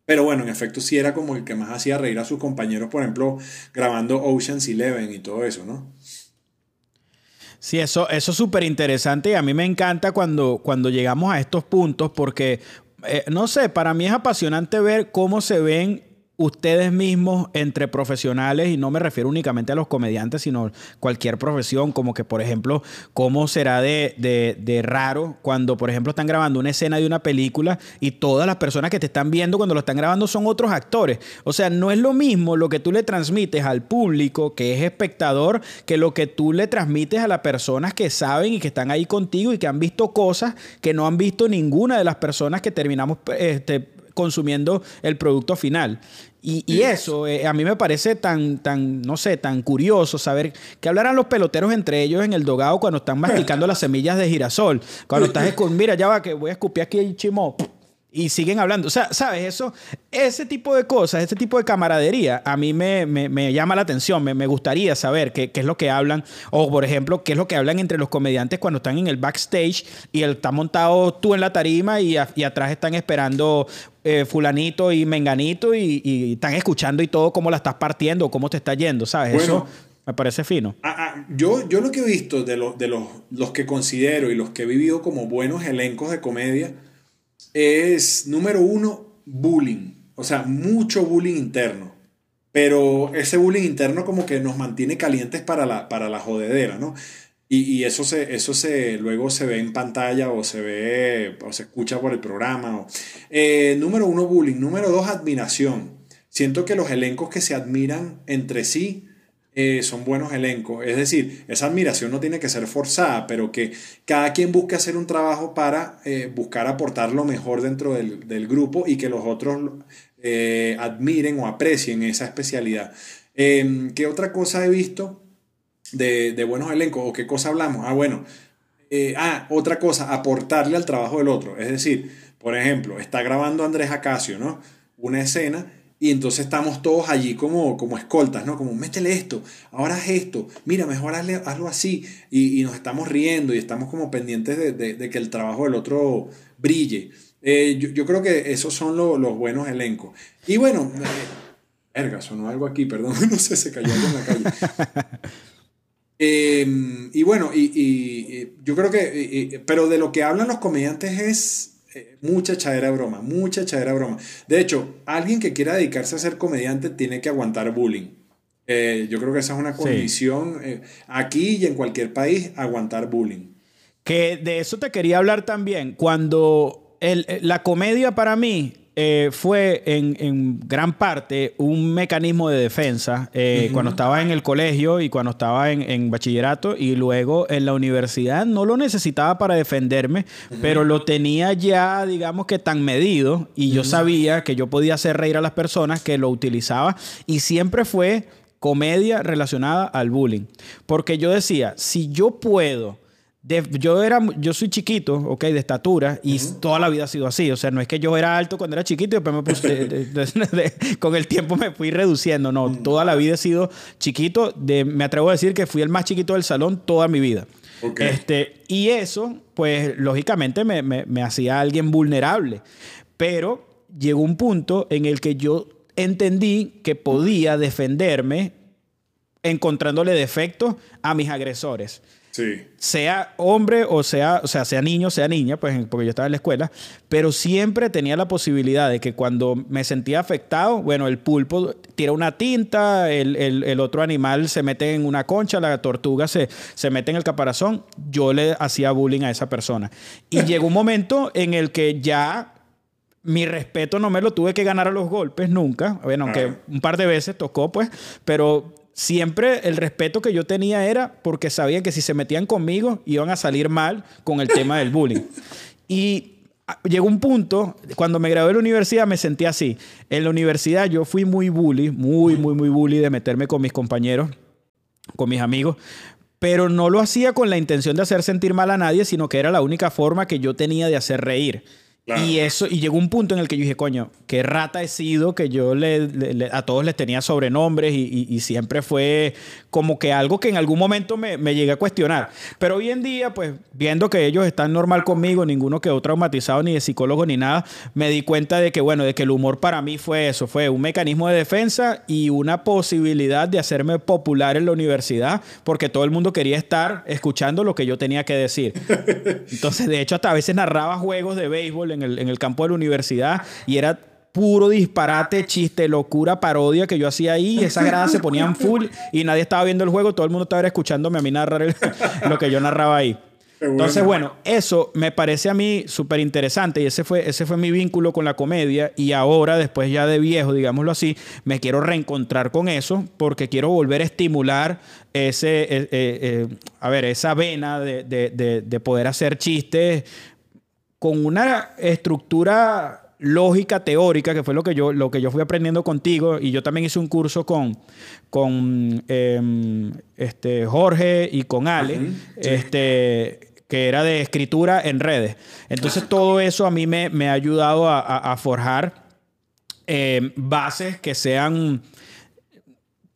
Pero bueno, en efecto sí era como el que más hacía reír a sus compañeros, por ejemplo, grabando Ocean's Eleven y todo eso, ¿no? Sí, eso, eso es súper interesante y a mí me encanta cuando, cuando llegamos a estos puntos porque, eh, no sé, para mí es apasionante ver cómo se ven ustedes mismos entre profesionales, y no me refiero únicamente a los comediantes, sino cualquier profesión, como que, por ejemplo, cómo será de, de, raro cuando, por ejemplo, están grabando una escena de una película y todas las personas que te están viendo cuando lo están grabando son otros actores. O sea, no es lo mismo lo que tú le transmites al público, que es espectador, que lo que tú le transmites a las personas que saben y que están ahí contigo y que han visto cosas que no han visto ninguna de las personas que terminamos este, consumiendo el producto final. Y, eso eh, a mí me parece tan, tan, no sé, tan curioso saber que hablarán los peloteros entre ellos en el dogado cuando están masticando las semillas de girasol. Cuando estás con, mira, ya va, que voy a escupir aquí el chimo y siguen hablando. O sea, ¿sabes? Eso, ese tipo de cosas, ese tipo de camaradería, a mí me, me, llama la atención. Me, me gustaría saber qué, qué, es lo que hablan. O, por ejemplo, qué es lo que hablan entre los comediantes cuando están en el backstage y él está montado tú en la tarima y, y atrás están esperando eh, fulanito y menganito y, y, están escuchando y todo cómo la estás partiendo o cómo te está yendo, ¿sabes? Eso me parece fino. Ah, ah, yo, yo lo que he visto de, los, de los, los que considero y los que he vivido como buenos elencos de comedia es, número uno, bullying. O sea, mucho bullying interno. Pero ese bullying interno como que nos mantiene calientes para la, para la jodedera, ¿no? Y, eso, se, eso se, luego se ve en pantalla o se ve o se escucha por el programa. Eh, número uno, bullying. Número dos, admiración. Siento que los elencos que se admiran entre sí eh, son buenos elencos. Es decir, esa admiración no tiene que ser forzada, pero que cada quien busque hacer un trabajo para eh, buscar aportar lo mejor dentro del, grupo y que los otros eh, admiren o aprecien esa especialidad. Em, ¿Qué otra cosa he visto de, de, buenos elencos o qué cosa hablamos? Ah, bueno. ah, otra cosa, aportarle al trabajo del otro. Es decir, por ejemplo, está grabando Andrés Acacio, ¿no? Una escena y entonces estamos todos allí como, como escoltas, ¿no? Como, métele esto, ahora haz esto, mira, mejor hazlo así. Y, nos estamos riendo y estamos como pendientes de, que el trabajo del otro brille. Eh, yo, creo que esos son los buenos elencos. Y bueno, eh, verga, sonó algo aquí, perdón, no sé, se cayó algo en la calle. Em, y bueno, y, y, yo creo que, pero de lo que hablan los comediantes es eh, mucha echadera de broma, mucha echadera de broma. De hecho, alguien que quiera dedicarse a ser comediante tiene que aguantar bullying. Eh, yo creo que esa es una condición eh, aquí y en cualquier país, aguantar bullying. Que de eso te quería hablar también. Cuando el, la comedia para mí eh, fue en, gran parte un mecanismo de defensa eh, cuando estaba en el colegio y cuando estaba en, bachillerato y luego en la universidad no lo necesitaba para defenderme, pero lo tenía ya, digamos que tan medido y yo sabía que yo podía hacer reír a las personas que lo utilizaba y siempre fue comedia relacionada al bullying. Porque yo decía, si yo puedo yo era, yo soy chiquito, ok, de estatura, y toda la vida ha sido así. O sea, no es que yo era alto cuando era chiquito y después me puse, con el tiempo me fui reduciendo. No, toda la vida he sido chiquito. Me atrevo a decir que fui el más chiquito del salón toda mi vida. Este, y eso, pues, lógicamente me, me, me hacía alguien vulnerable. Pero llegó un punto en el que yo entendí que podía defenderme encontrándole defectos a mis agresores. Sea hombre o sea, o sea, sea niño, sea niña, pues porque yo estaba en la escuela, pero siempre tenía la posibilidad de que cuando me sentía afectado, bueno, el pulpo tira una tinta, el, otro animal se mete en una concha, la tortuga se, se mete en el caparazón, yo le hacía bullying a esa persona. Y llegó un momento en el que ya mi respeto no me lo tuve que ganar a los golpes nunca, bueno, aunque un par de veces tocó, pues, pero siempre el respeto que yo tenía era porque sabía que si se metían conmigo iban a salir mal con el tema del bullying. Y ah, llegó un punto, cuando me gradué de la universidad me sentí así. En la universidad yo fui muy bully, muy, muy, muy bully de meterme con mis compañeros, con mis amigos, pero no lo hacía con la intención de hacer sentir mal a nadie, sino que era la única forma que yo tenía de hacer reír. Y eso, y llegó un punto en el que yo dije, coño, qué rata he sido, que yo le, a todos les tenía sobrenombres y, y, siempre fue como que algo que en algún momento me, me, llegué a cuestionar. Pero hoy en día, pues viendo que ellos están normal conmigo, ninguno quedó traumatizado ni de psicólogo ni nada, me di cuenta de que, bueno, de que el humor para mí fue eso, fue un mecanismo de defensa y una posibilidad de hacerme popular en la universidad, porque todo el mundo quería estar escuchando lo que yo tenía que decir. Entonces, de hecho, hasta a veces narraba juegos de béisbol en el, en el campo de la universidad y era puro disparate, chiste, locura, parodia que yo hacía ahí. Esas gradas se ponían full y nadie estaba viendo el juego, todo el mundo estaba escuchándome a mí narrar lo que yo narraba ahí. Entonces, bueno, eso me parece a mí súper interesante y ese fue, ese fue mi vínculo con la comedia y ahora, después ya de viejo, digámoslo así, me quiero reencontrar con eso porque quiero volver a estimular ese, eh, eh, eh, a ver, esa vena de, de, de poder hacer chistes con una estructura lógica teórica, que fue lo que yo, lo que yo fui aprendiendo contigo, y yo también hice un curso con, con em, este, Jorge y con Ale, este, que era de escritura en redes. Entonces todo eso a mí me, me ha ayudado a, forjar em, bases que sean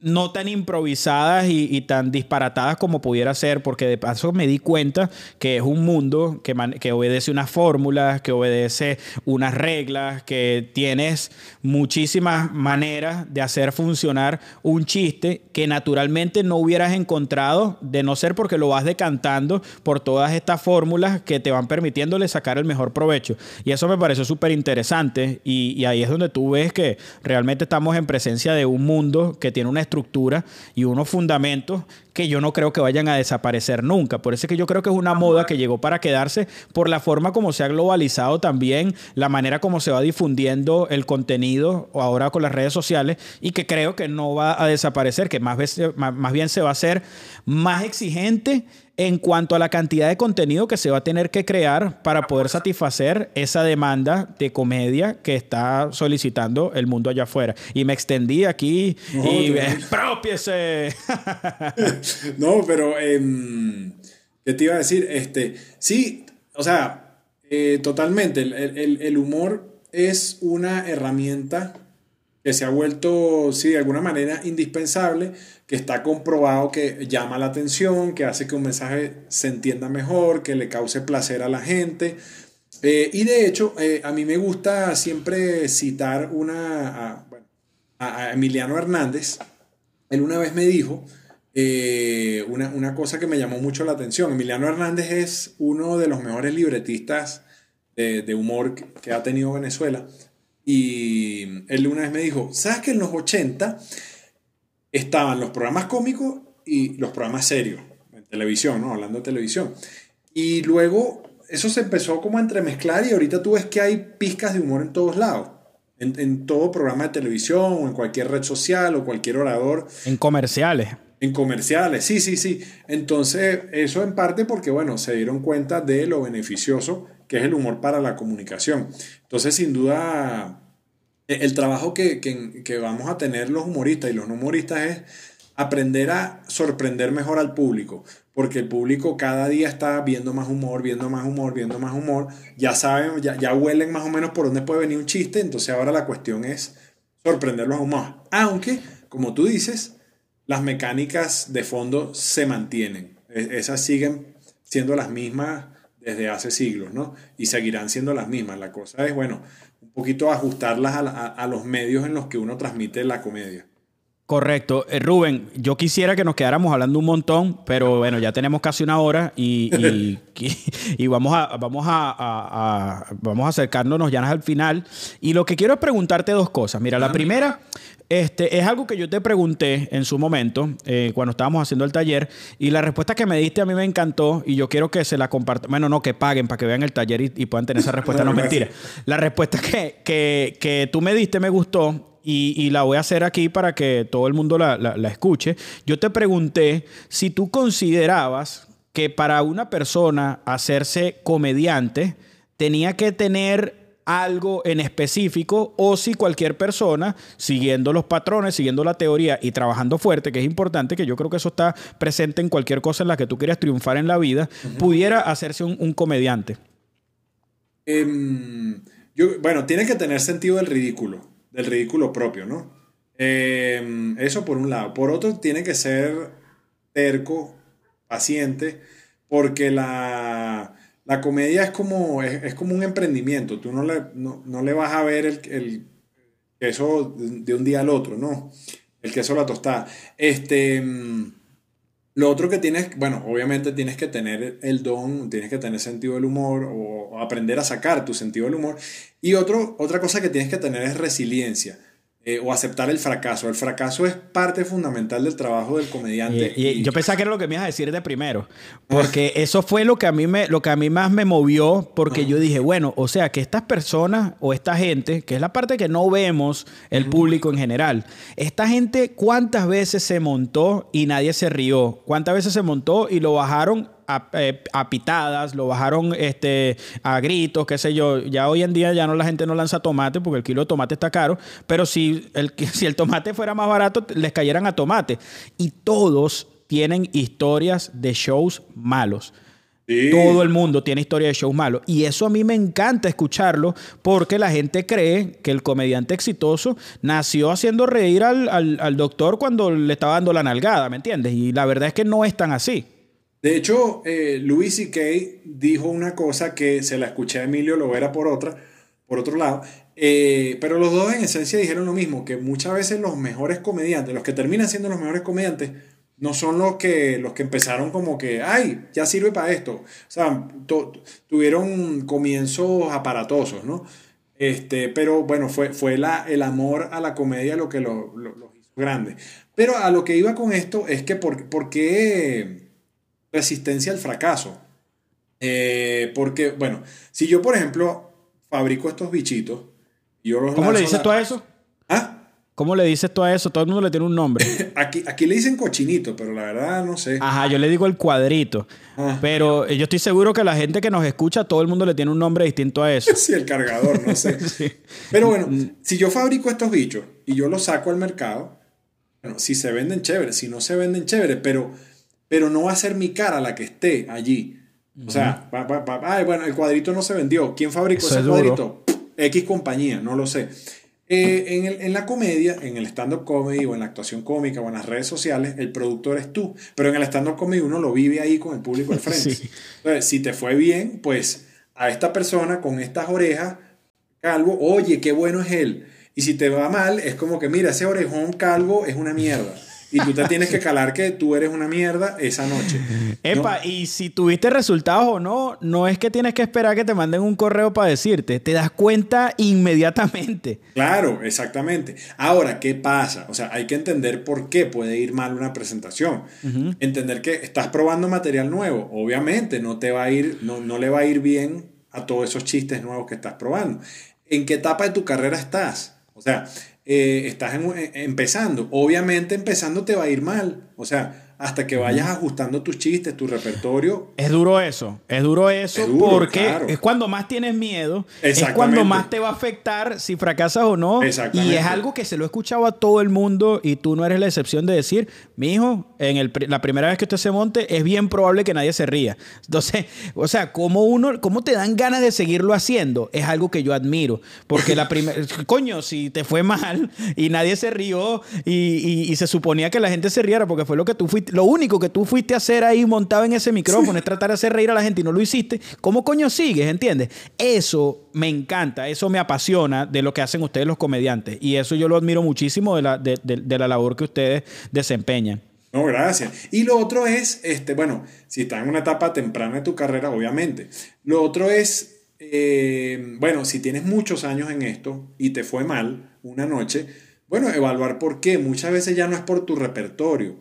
no tan improvisadas y, tan disparatadas como pudiera ser, porque de paso me di cuenta que es un mundo que, obedece unas fórmulas, que obedece unas reglas, que tienes muchísimas maneras de hacer funcionar un chiste que naturalmente no hubieras encontrado de no ser porque lo vas decantando por todas estas fórmulas que te van permitiéndole sacar el mejor provecho. Y eso me pareció súper interesante y, y ahí es donde tú ves que realmente estamos en presencia de un mundo que tiene una estructura y unos fundamentos que yo no creo que vayan a desaparecer nunca. Por eso es que yo creo que es una moda que llegó para quedarse por la forma como se ha globalizado también, la manera como se va difundiendo el contenido ahora con las redes sociales y que creo que no va a desaparecer, que más, veces, más bien se va a hacer más exigente en cuanto a la cantidad de contenido que se va a tener que crear para poder satisfacer esa demanda de comedia que está solicitando el mundo allá afuera. Y me extendí aquí y expropiese. no, pero em, ¿qué te iba a decir? Este, sí, o sea, eh, totalmente. El, humor es una herramienta que se ha vuelto, sí, de alguna manera indispensable, que está comprobado que llama la atención, que hace que un mensaje se entienda mejor, que le cause placer a la gente. Eh, y de hecho, eh, a mí me gusta siempre citar una, a Emiliano Hernández. Él una vez me dijo eh, una, cosa que me llamó mucho la atención. Emiliano Hernández es uno de los mejores libretistas de, humor que, ha tenido Venezuela. Y él una vez me dijo, ¿sabes que en los 80 estaban los programas cómicos y los programas serios en televisión, ¿no? Hablando de televisión. Y luego eso se empezó como a entremezclar y ahorita tú ves que hay pizcas de humor en todos lados. En, en todo programa de televisión o en cualquier red social o cualquier orador. En comerciales. En comerciales, sí, sí, sí. Entonces, eso en parte porque, bueno, se dieron cuenta de lo beneficioso que es el humor para la comunicación. Entonces, sin duda, e, el trabajo que, vamos a tener los humoristas y los no humoristas es aprender a sorprender mejor al público, porque el público cada día está viendo más humor, viendo más humor, viendo más humor, ya saben, ya, ya huelen más o menos por dónde puede venir un chiste, entonces ahora la cuestión es sorprenderlos aún más. Aunque, como tú dices, las mecánicas de fondo se mantienen, e, esas siguen siendo las mismas desde hace siglos, ¿no? Y seguirán siendo las mismas. La cosa es, bueno, un poquito ajustarlas a, los medios en los que uno transmite la comedia. Correcto. Eh, Rubén, yo quisiera que nos quedáramos hablando un montón, pero bueno, ya tenemos casi una hora y, y, vamos, a, vamos, a, vamos a acercándonos ya al final. Y lo que quiero es preguntarte dos cosas. Mira, la primera este, es algo que yo te pregunté en su momento, eh, cuando estábamos haciendo el taller, y la respuesta que me diste a mí me encantó y yo quiero que se la compartan. Bueno, no, que paguen para que vean el taller y, puedan tener esa respuesta. no, mentira. La respuesta que, que, que tú me diste me gustó y, la voy a hacer aquí para que todo el mundo la, la, escuche. Yo te pregunté si tú considerabas que para una persona hacerse comediante tenía que tener algo en específico o si cualquier persona, siguiendo los patrones, siguiendo la teoría y trabajando fuerte, que es importante, que yo creo que eso está presente en cualquier cosa en la que tú quieras triunfar en la vida, pudiera hacerse un, comediante. Em, yo, bueno, tiene que tener sentido del ridículo, del ridículo propio, ¿no? Em, eso por un lado. Por otro, tiene que ser terco, paciente, porque la la comedia es como, es, como un emprendimiento. Tú no le, no, le vas a ver el, el, queso de un día al otro, ¿no? El queso la tostada. Este, mm, lo otro que tienes, bueno, obviamente tienes que tener el don, tienes que tener sentido del humor o, aprender a sacar tu sentido del humor. Y otro, otra cosa que tienes que tener es resiliencia. Eh, o aceptar el fracaso. El fracaso es parte fundamental del trabajo del comediante. Y, yo pensaba que era lo que me ibas a decir de primero, porque eso fue lo que a mí me, lo que a mí más me movió, porque yo dije, bueno, o sea, que estas personas o esta gente, que es la parte que no vemos el público en general, esta gente cuántas veces se montó y nadie se rió, cuántas veces se montó y lo bajaron eh, a, pitadas, lo bajaron este, a gritos, qué sé yo. Ya hoy en día ya no la gente no lanza tomate porque el kilo de tomate está caro, pero si el, si el tomate fuera más barato, les cayeran a tomate. Y todos tienen historias de shows malos. Todo el mundo tiene historia de shows malos. Y eso a mí me encanta escucharlo porque la gente cree que el comediante exitoso nació haciendo reír al, al doctor cuando le estaba dando la nalgada, ¿me entiendes? Y la verdad es que no es tan así. De hecho, eh, Louis C.K. dijo una cosa que se la escuché a Emilio Lovera por otra, por otro lado, eh, pero los dos en esencia dijeron lo mismo, que muchas veces los mejores comediantes, los que terminan siendo los mejores comediantes, no son los que, los que empezaron como que, ay, ya sirve para esto. O sea, tuvieron comienzos aparatosos, ¿no? Este, pero bueno, fue, fue la, el amor a la comedia lo que los lo, hizo grande. Pero a lo que iba con esto es que, ¿por, por qué resistencia al fracaso. Eh, porque, bueno, si yo, por ejemplo, fabrico estos bichitos, yo los ¿Cómo le dices tú a eso? ¿Ah? ¿Cómo le dices tú a eso? Todo el mundo le tiene un nombre. aquí, aquí le dicen cochinito, pero la verdad no sé. Ajá, yo le digo el cuadrito. Ah. pero yo estoy seguro que la gente que nos escucha, todo el mundo le tiene un nombre distinto a eso. sí, el cargador, no sé. Pero bueno, si yo fabrico estos bichos y yo los saco al mercado, bueno, si se venden chévere, si no se venden chévere, pero pero no va a ser mi cara la que esté allí. O sea, ay, bueno, el cuadrito no se vendió. ¿Quién fabricó ese cuadrito? X compañía, no lo sé. Eh, en, en, la comedia, en el stand-up comedy o en la actuación cómica o en las redes sociales, el productor eres tú. Pero en el stand-up comedy uno lo vive ahí con el público al frente. Entonces, si te fue bien, pues a esta persona con estas orejas, calvo, oye, qué bueno es él. Y si te va mal, es como que, mira, ese orejón calvo es una mierda. Y tú te tienes que calar que tú eres una mierda esa noche. Epa, y si tuviste resultados o no, no es que tienes que esperar que te manden un correo para decirte, te das cuenta inmediatamente. Claro, exactamente. Ahora, ¿qué pasa? O sea, hay que entender por qué puede ir mal una presentación. Entender que estás probando material nuevo. Obviamente, no te va a ir, no, no le va a ir bien a todos esos chistes nuevos que estás probando. ¿En qué etapa de tu carrera estás? O sea, eh, estás empezando. Obviamente empezando te va a ir mal. O sea, hasta que vayas ajustando tus chistes, tu repertorio. Es duro eso, es duro eso porque es cuando más tienes miedo, es cuando más te va a afectar si fracasas o no. Y es algo que se lo he escuchado a todo el mundo y tú no eres la excepción de decir, mi hijo, en el, la primera vez que usted se monte es bien probable que nadie se ría. Entonces, o sea, ¿cómo, uno, cómo te dan ganas de seguirlo haciendo? Es algo que yo admiro, porque la primera, coño, si te fue mal y nadie se rió y, y se suponía que la gente se riera porque fue lo que tú fuiste lo único que tú fuiste a hacer ahí montado en ese micrófono es tratar de hacer reír a la gente y no lo hiciste, ¿cómo coño sigues? ¿Entiendes? Eso me encanta, eso me apasiona de lo que hacen ustedes los comediantes y eso yo lo admiro muchísimo de la, de, la labor que ustedes desempeñan. No, gracias. Y lo otro es, este, bueno, si estás en una etapa temprana de tu carrera, obviamente. Lo otro es, eh, bueno, si tienes muchos años en esto y te fue mal una noche, bueno, evaluar por qué. Muchas veces ya no es por tu repertorio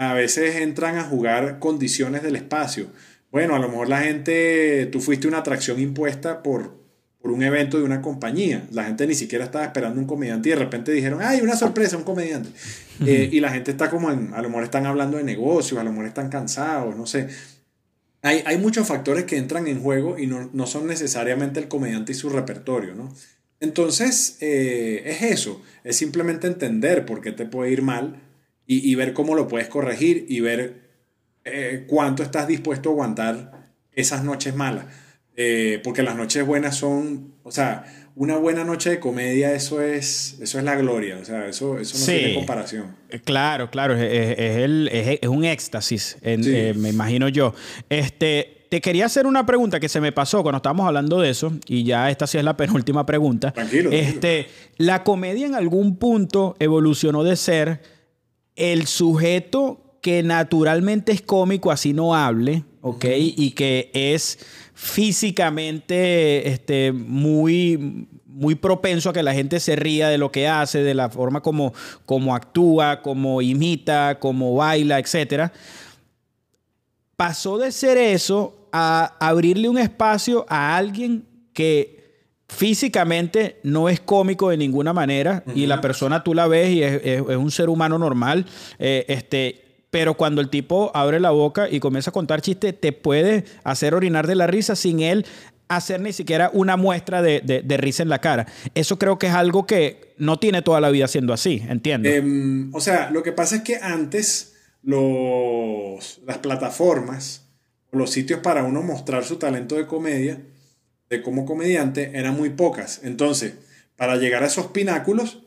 a veces entran a jugar condiciones del espacio. Bueno, a lo mejor la gente, tú fuiste una atracción impuesta por, por un evento de una compañía. La gente ni siquiera estaba esperando un comediante y de repente dijeron, ¡ay, una sorpresa, un comediante! Eh, y la gente está como en, a lo mejor están hablando de negocios, a lo mejor están cansados, no sé. Hay, hay muchos factores que entran en juego y no, no, son necesariamente el comediante y su repertorio, ¿no? Entonces, eh, es eso, es simplemente entender por qué te puede ir mal y, ver cómo lo puedes corregir y ver eh, cuánto estás dispuesto a aguantar esas noches malas. Eh, porque las noches buenas son, o sea, una buena noche de comedia, eso es, eso es la gloria, o sea, eso, eso no tiene comparación. Eh, claro, claro, es, el, es, un éxtasis, me imagino yo. Este, te quería hacer una pregunta que se me pasó cuando estábamos hablando de eso, y ya esta sí es la penúltima pregunta. Tranquilo. Este, ¿La comedia en algún punto evolucionó de ser el sujeto que naturalmente es cómico, así no hable, ¿ok? Y que es físicamente este, muy, muy propenso a que la gente se ría de lo que hace, de la forma como, como actúa, como imita, como baila, etc. Pasó de ser eso a abrirle un espacio a alguien que físicamente no es cómico de ninguna manera y la persona tú la ves y es, un ser humano normal, eh, este, pero cuando el tipo abre la boca y comienza a contar chistes, te puede hacer orinar de la risa sin él hacer ni siquiera una muestra de, risa en la cara. Eso creo que es algo que no tiene toda la vida siendo así, ¿entiendes? Em, o sea, lo que pasa es que antes los, las plataformas, los sitios para uno mostrar su talento de comedia, de como comediante eran muy pocas. Entonces, para llegar a esos pináculos,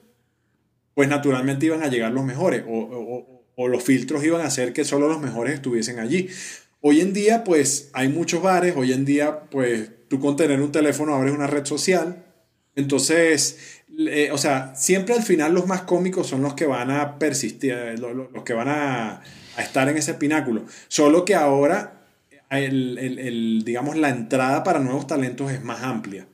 pues naturalmente iban a llegar los mejores o, los filtros iban a hacer que solo los mejores estuviesen allí. Hoy en día, pues hay muchos bares, hoy en día, pues tú con tener un teléfono abres una red social. Entonces, o sea, siempre al final los más cómicos son los que van a persistir, los, que van a, a estar en ese pináculo. Solo que ahora el, digamos, la entrada para nuevos talentos es más amplia.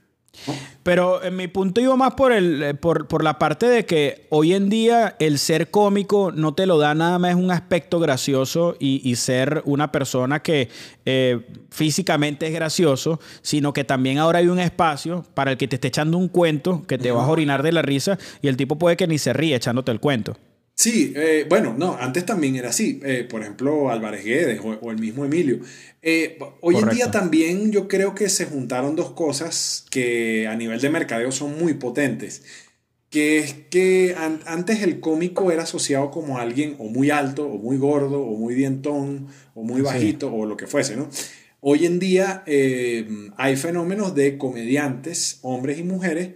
Pero en mi punto iba más por, el, eh, por, la parte de que hoy en día el ser cómico no te lo da nada más un aspecto gracioso y, ser una persona que eh, físicamente es gracioso, sino que también ahora hay un espacio para el que te esté echando un cuento que te vas a orinar de la risa y el tipo puede que ni se ríe echándote el cuento. Sí, eh, bueno, no, antes también era así. Eh, por ejemplo, Álvarez Guedes o, el mismo Emilio. Eh, hoy en día también yo creo que se juntaron dos cosas que a nivel de mercadeo son muy potentes. Que es que antes el cómico era asociado como alguien o muy alto, o muy gordo, o muy dientón, o muy bajito, o lo que fuese, ¿no? Hoy en día hay fenómenos de comediantes, hombres y mujeres,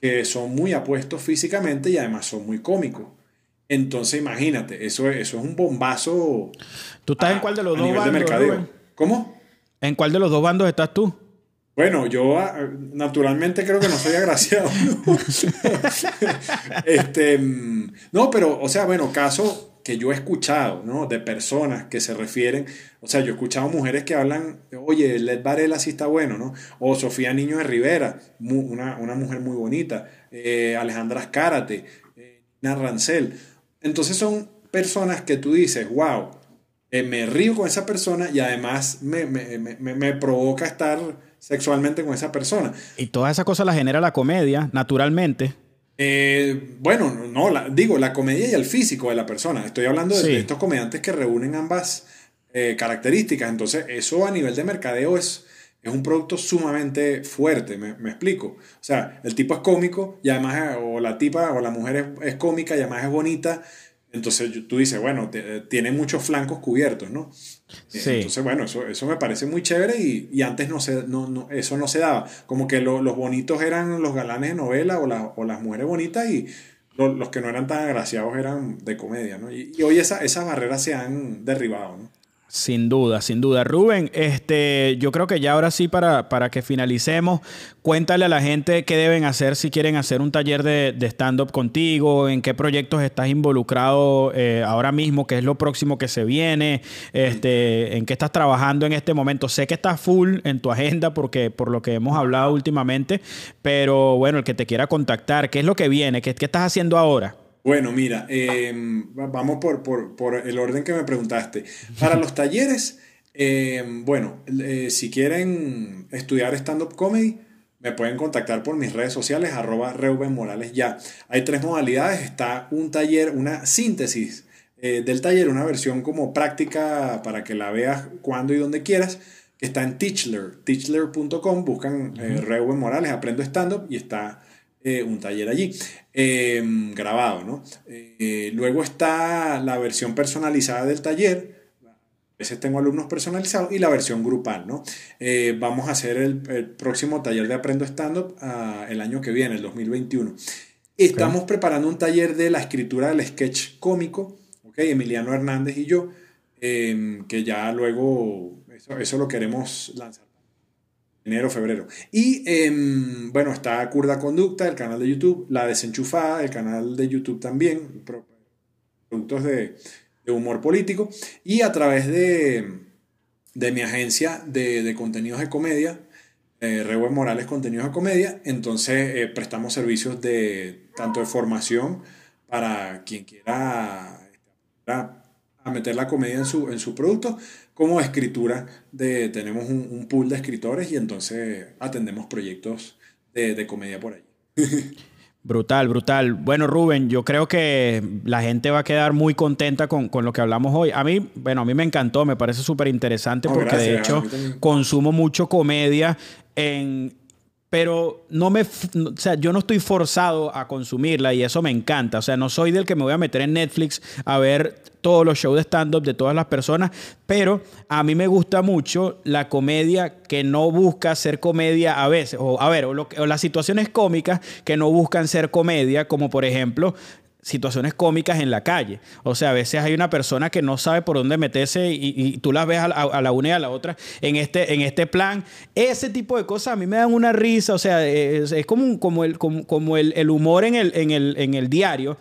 que son muy apuestos físicamente y además son muy cómicos. Entonces, imagínate, eso, eso es un bombazo. ¿Tú estás en cuál de los dos bandos? ¿Cómo? ¿En cuál de los dos bandos estás tú? Bueno, yo ah, naturalmente creo que no soy agraciado. este, mm, no, pero, o sea, bueno, caso que yo he escuchado, ¿no? De personas que se refieren, o sea, yo he escuchado mujeres que hablan, oye, Led Varela sí está bueno, ¿no? O Sofía Niño de Rivera, una, mujer muy bonita, eh, Alejandra Escárate, eh, Rancel. Entonces son personas que tú dices, wow, eh, me río con esa persona y además me, provoca estar sexualmente con esa persona. Y toda esa cosa la genera la comedia, naturalmente. Eh, bueno, no, digo, la comedia y el físico de la persona. Estoy hablando de, estos comediantes que reúnen ambas eh, características. Entonces, eso a nivel de mercadeo es, es un producto sumamente fuerte, me, explico. O sea, el tipo es cómico y además, o la tipa o la mujer es, cómica y además es bonita. Entonces tú dices, bueno, tiene muchos flancos cubiertos, ¿no? Sí. Entonces, bueno, eso, eso me parece muy chévere y, antes no se, no, no, eso no se daba. Como que los bonitos eran los galanes de novela o, o las mujeres bonitas y los que no eran tan agraciados eran de comedia, ¿no? Y, y hoy esa, esas barreras se han derribado, ¿no? Sin duda, sin duda. Rubén, este, yo creo que ya ahora sí, para, para que finalicemos, cuéntale a la gente qué deben hacer si quieren hacer un taller de, stand-up contigo, en qué proyectos estás involucrado eh, ahora mismo, qué es lo próximo que se viene, este, en qué estás trabajando en este momento. Sé que estás full en tu agenda porque, por lo que hemos hablado últimamente, pero bueno, el que te quiera contactar, ¿qué es lo que viene? ¿Qué, qué estás haciendo ahora? Bueno, mira, em, vamos por, el orden que me preguntaste. Para los talleres, em, bueno, eh, si quieren estudiar stand-up comedy, me pueden contactar por mis redes sociales, arroba Reuben Morales ya. Hay tres modalidades. Está un taller, una síntesis eh, del taller, una versión como práctica para que la veas cuando y donde quieras, que está en Teachler, teachler.com, buscan uh Reuben Morales, aprendo stand-up y está eh, un taller allí, em, grabado, ¿no? Eh, luego está la versión personalizada del taller, a veces tengo alumnos personalizados, y la versión grupal, ¿no? Eh, vamos a hacer el, próximo taller de Aprendo Stand-Up ah, el año que viene, el 2021. Estamos preparando un taller de la escritura del sketch cómico, ¿ok? Emiliano Hernández y yo, em, que ya luego eso, eso lo queremos lanzar enero, febrero. Y em, bueno, está Curda Conducta, el canal de YouTube, La Desenchufada, el canal de YouTube también, productos de, humor político. Y a través de, mi agencia de, contenidos de comedia, eh, Morales Contenidos de Comedia, entonces eh, prestamos servicios de tanto de formación para quien quiera a meter la comedia en su, en su producto, como escritura, de, tenemos un, pool de escritores y entonces atendemos proyectos de, comedia por ahí. Brutal, brutal. Bueno, Rubén, yo creo que la gente va a quedar muy contenta con, lo que hablamos hoy. A mí, bueno, a mí me encantó, me parece súper interesante porque de hecho consumo mucho comedia en, pero no me, o sea, yo no estoy forzado a consumirla y eso me encanta. O sea, no soy del que me voy a meter en Netflix a ver todos los shows de stand-up de todas las personas, pero a mí me gusta mucho la comedia que no busca ser comedia a veces, o a ver, o, o las situaciones cómicas que no buscan ser comedia, como por ejemplo situaciones cómicas en la calle. O sea, a veces hay una persona que no sabe por dónde meterse y, tú las ves a, la una y a la otra en este, en este plan. Ese tipo de cosas a mí me dan una risa. O sea, es, como, como, el, como, el, humor en el, en el, en el diario.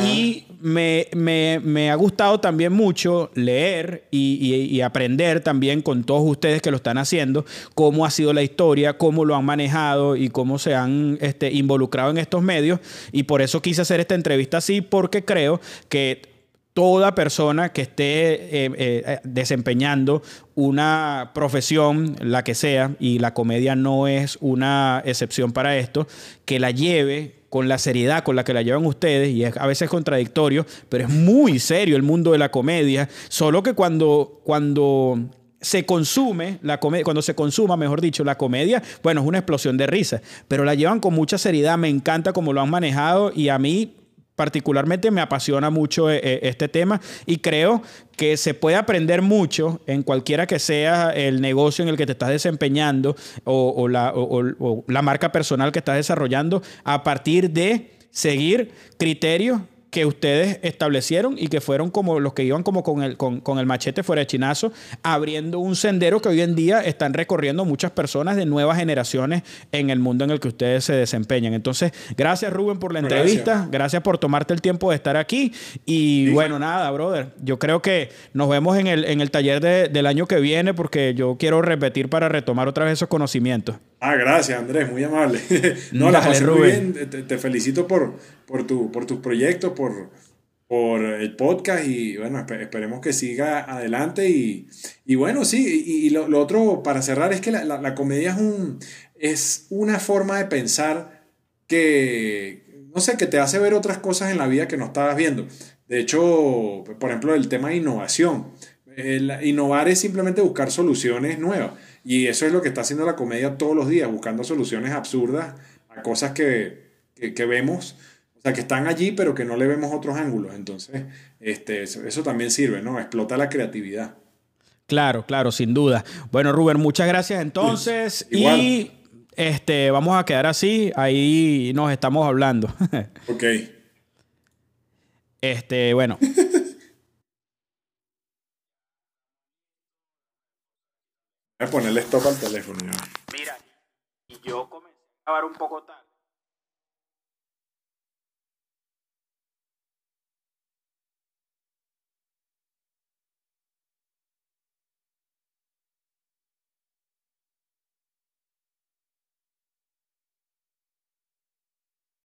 Y me, me, ha gustado también mucho leer y, y, aprender también con todos ustedes que lo están haciendo, cómo ha sido la historia, cómo lo han manejado y cómo se han este, involucrado en estos medios. Y por eso quise hacer esta entrevista así porque creo que toda persona que esté eh, eh, desempeñando una profesión, la que sea, y la comedia no es una excepción para esto, que la lleve con la seriedad con la que la llevan ustedes, y es a veces contradictorio, pero es muy serio el mundo de la comedia, solo que cuando, cuando se consume la comedia, cuando se consuma, mejor dicho, la comedia, bueno, es una explosión de risa, pero la llevan con mucha seriedad, me encanta cómo lo han manejado y a mí particularmente me apasiona mucho eh, eh, este tema y creo que se puede aprender mucho en cualquiera que sea el negocio en el que te estás desempeñando o, la, o la marca personal que estás desarrollando a partir de seguir criterios que ustedes establecieron y que fueron como los que iban como con el, con, el machete fuera de chinazo, abriendo un sendero que hoy en día están recorriendo muchas personas de nuevas generaciones en el mundo en el que ustedes se desempeñan. Entonces, gracias Rubén por la entrevista, gracias, por tomarte el tiempo de estar aquí. Y bueno, nada, brother, yo creo que nos vemos en el, en el taller del año que viene porque yo quiero repetir para retomar otra vez esos conocimientos. Ah, gracias Andrés, muy amable. no, la pasé muy bien, te, felicito por, por, tu, por tus proyectos, por, por el podcast y bueno, esperemos que siga adelante y, y bueno, sí, y, lo, lo, otro para cerrar es que la, la, comedia es, un, es una forma de pensar que no sé, que te hace ver otras cosas en la vida que no estabas viendo. De hecho, por ejemplo, el tema de innovación. innovar es simplemente buscar soluciones nuevas. Y eso es lo que está haciendo la comedia todos los días, buscando soluciones absurdas a cosas que, que, vemos, o sea, que están allí, pero que no le vemos otros ángulos. Entonces, este, eso, también sirve, ¿no? Explota la creatividad. Claro, claro, sin duda. Bueno, Rubén, muchas gracias entonces. y este, vamos a quedar así, ahí nos estamos hablando. ok. Este, bueno. Voy a ponerle stop al teléfono. Mira, y yo comencé a grabar un poco tarde.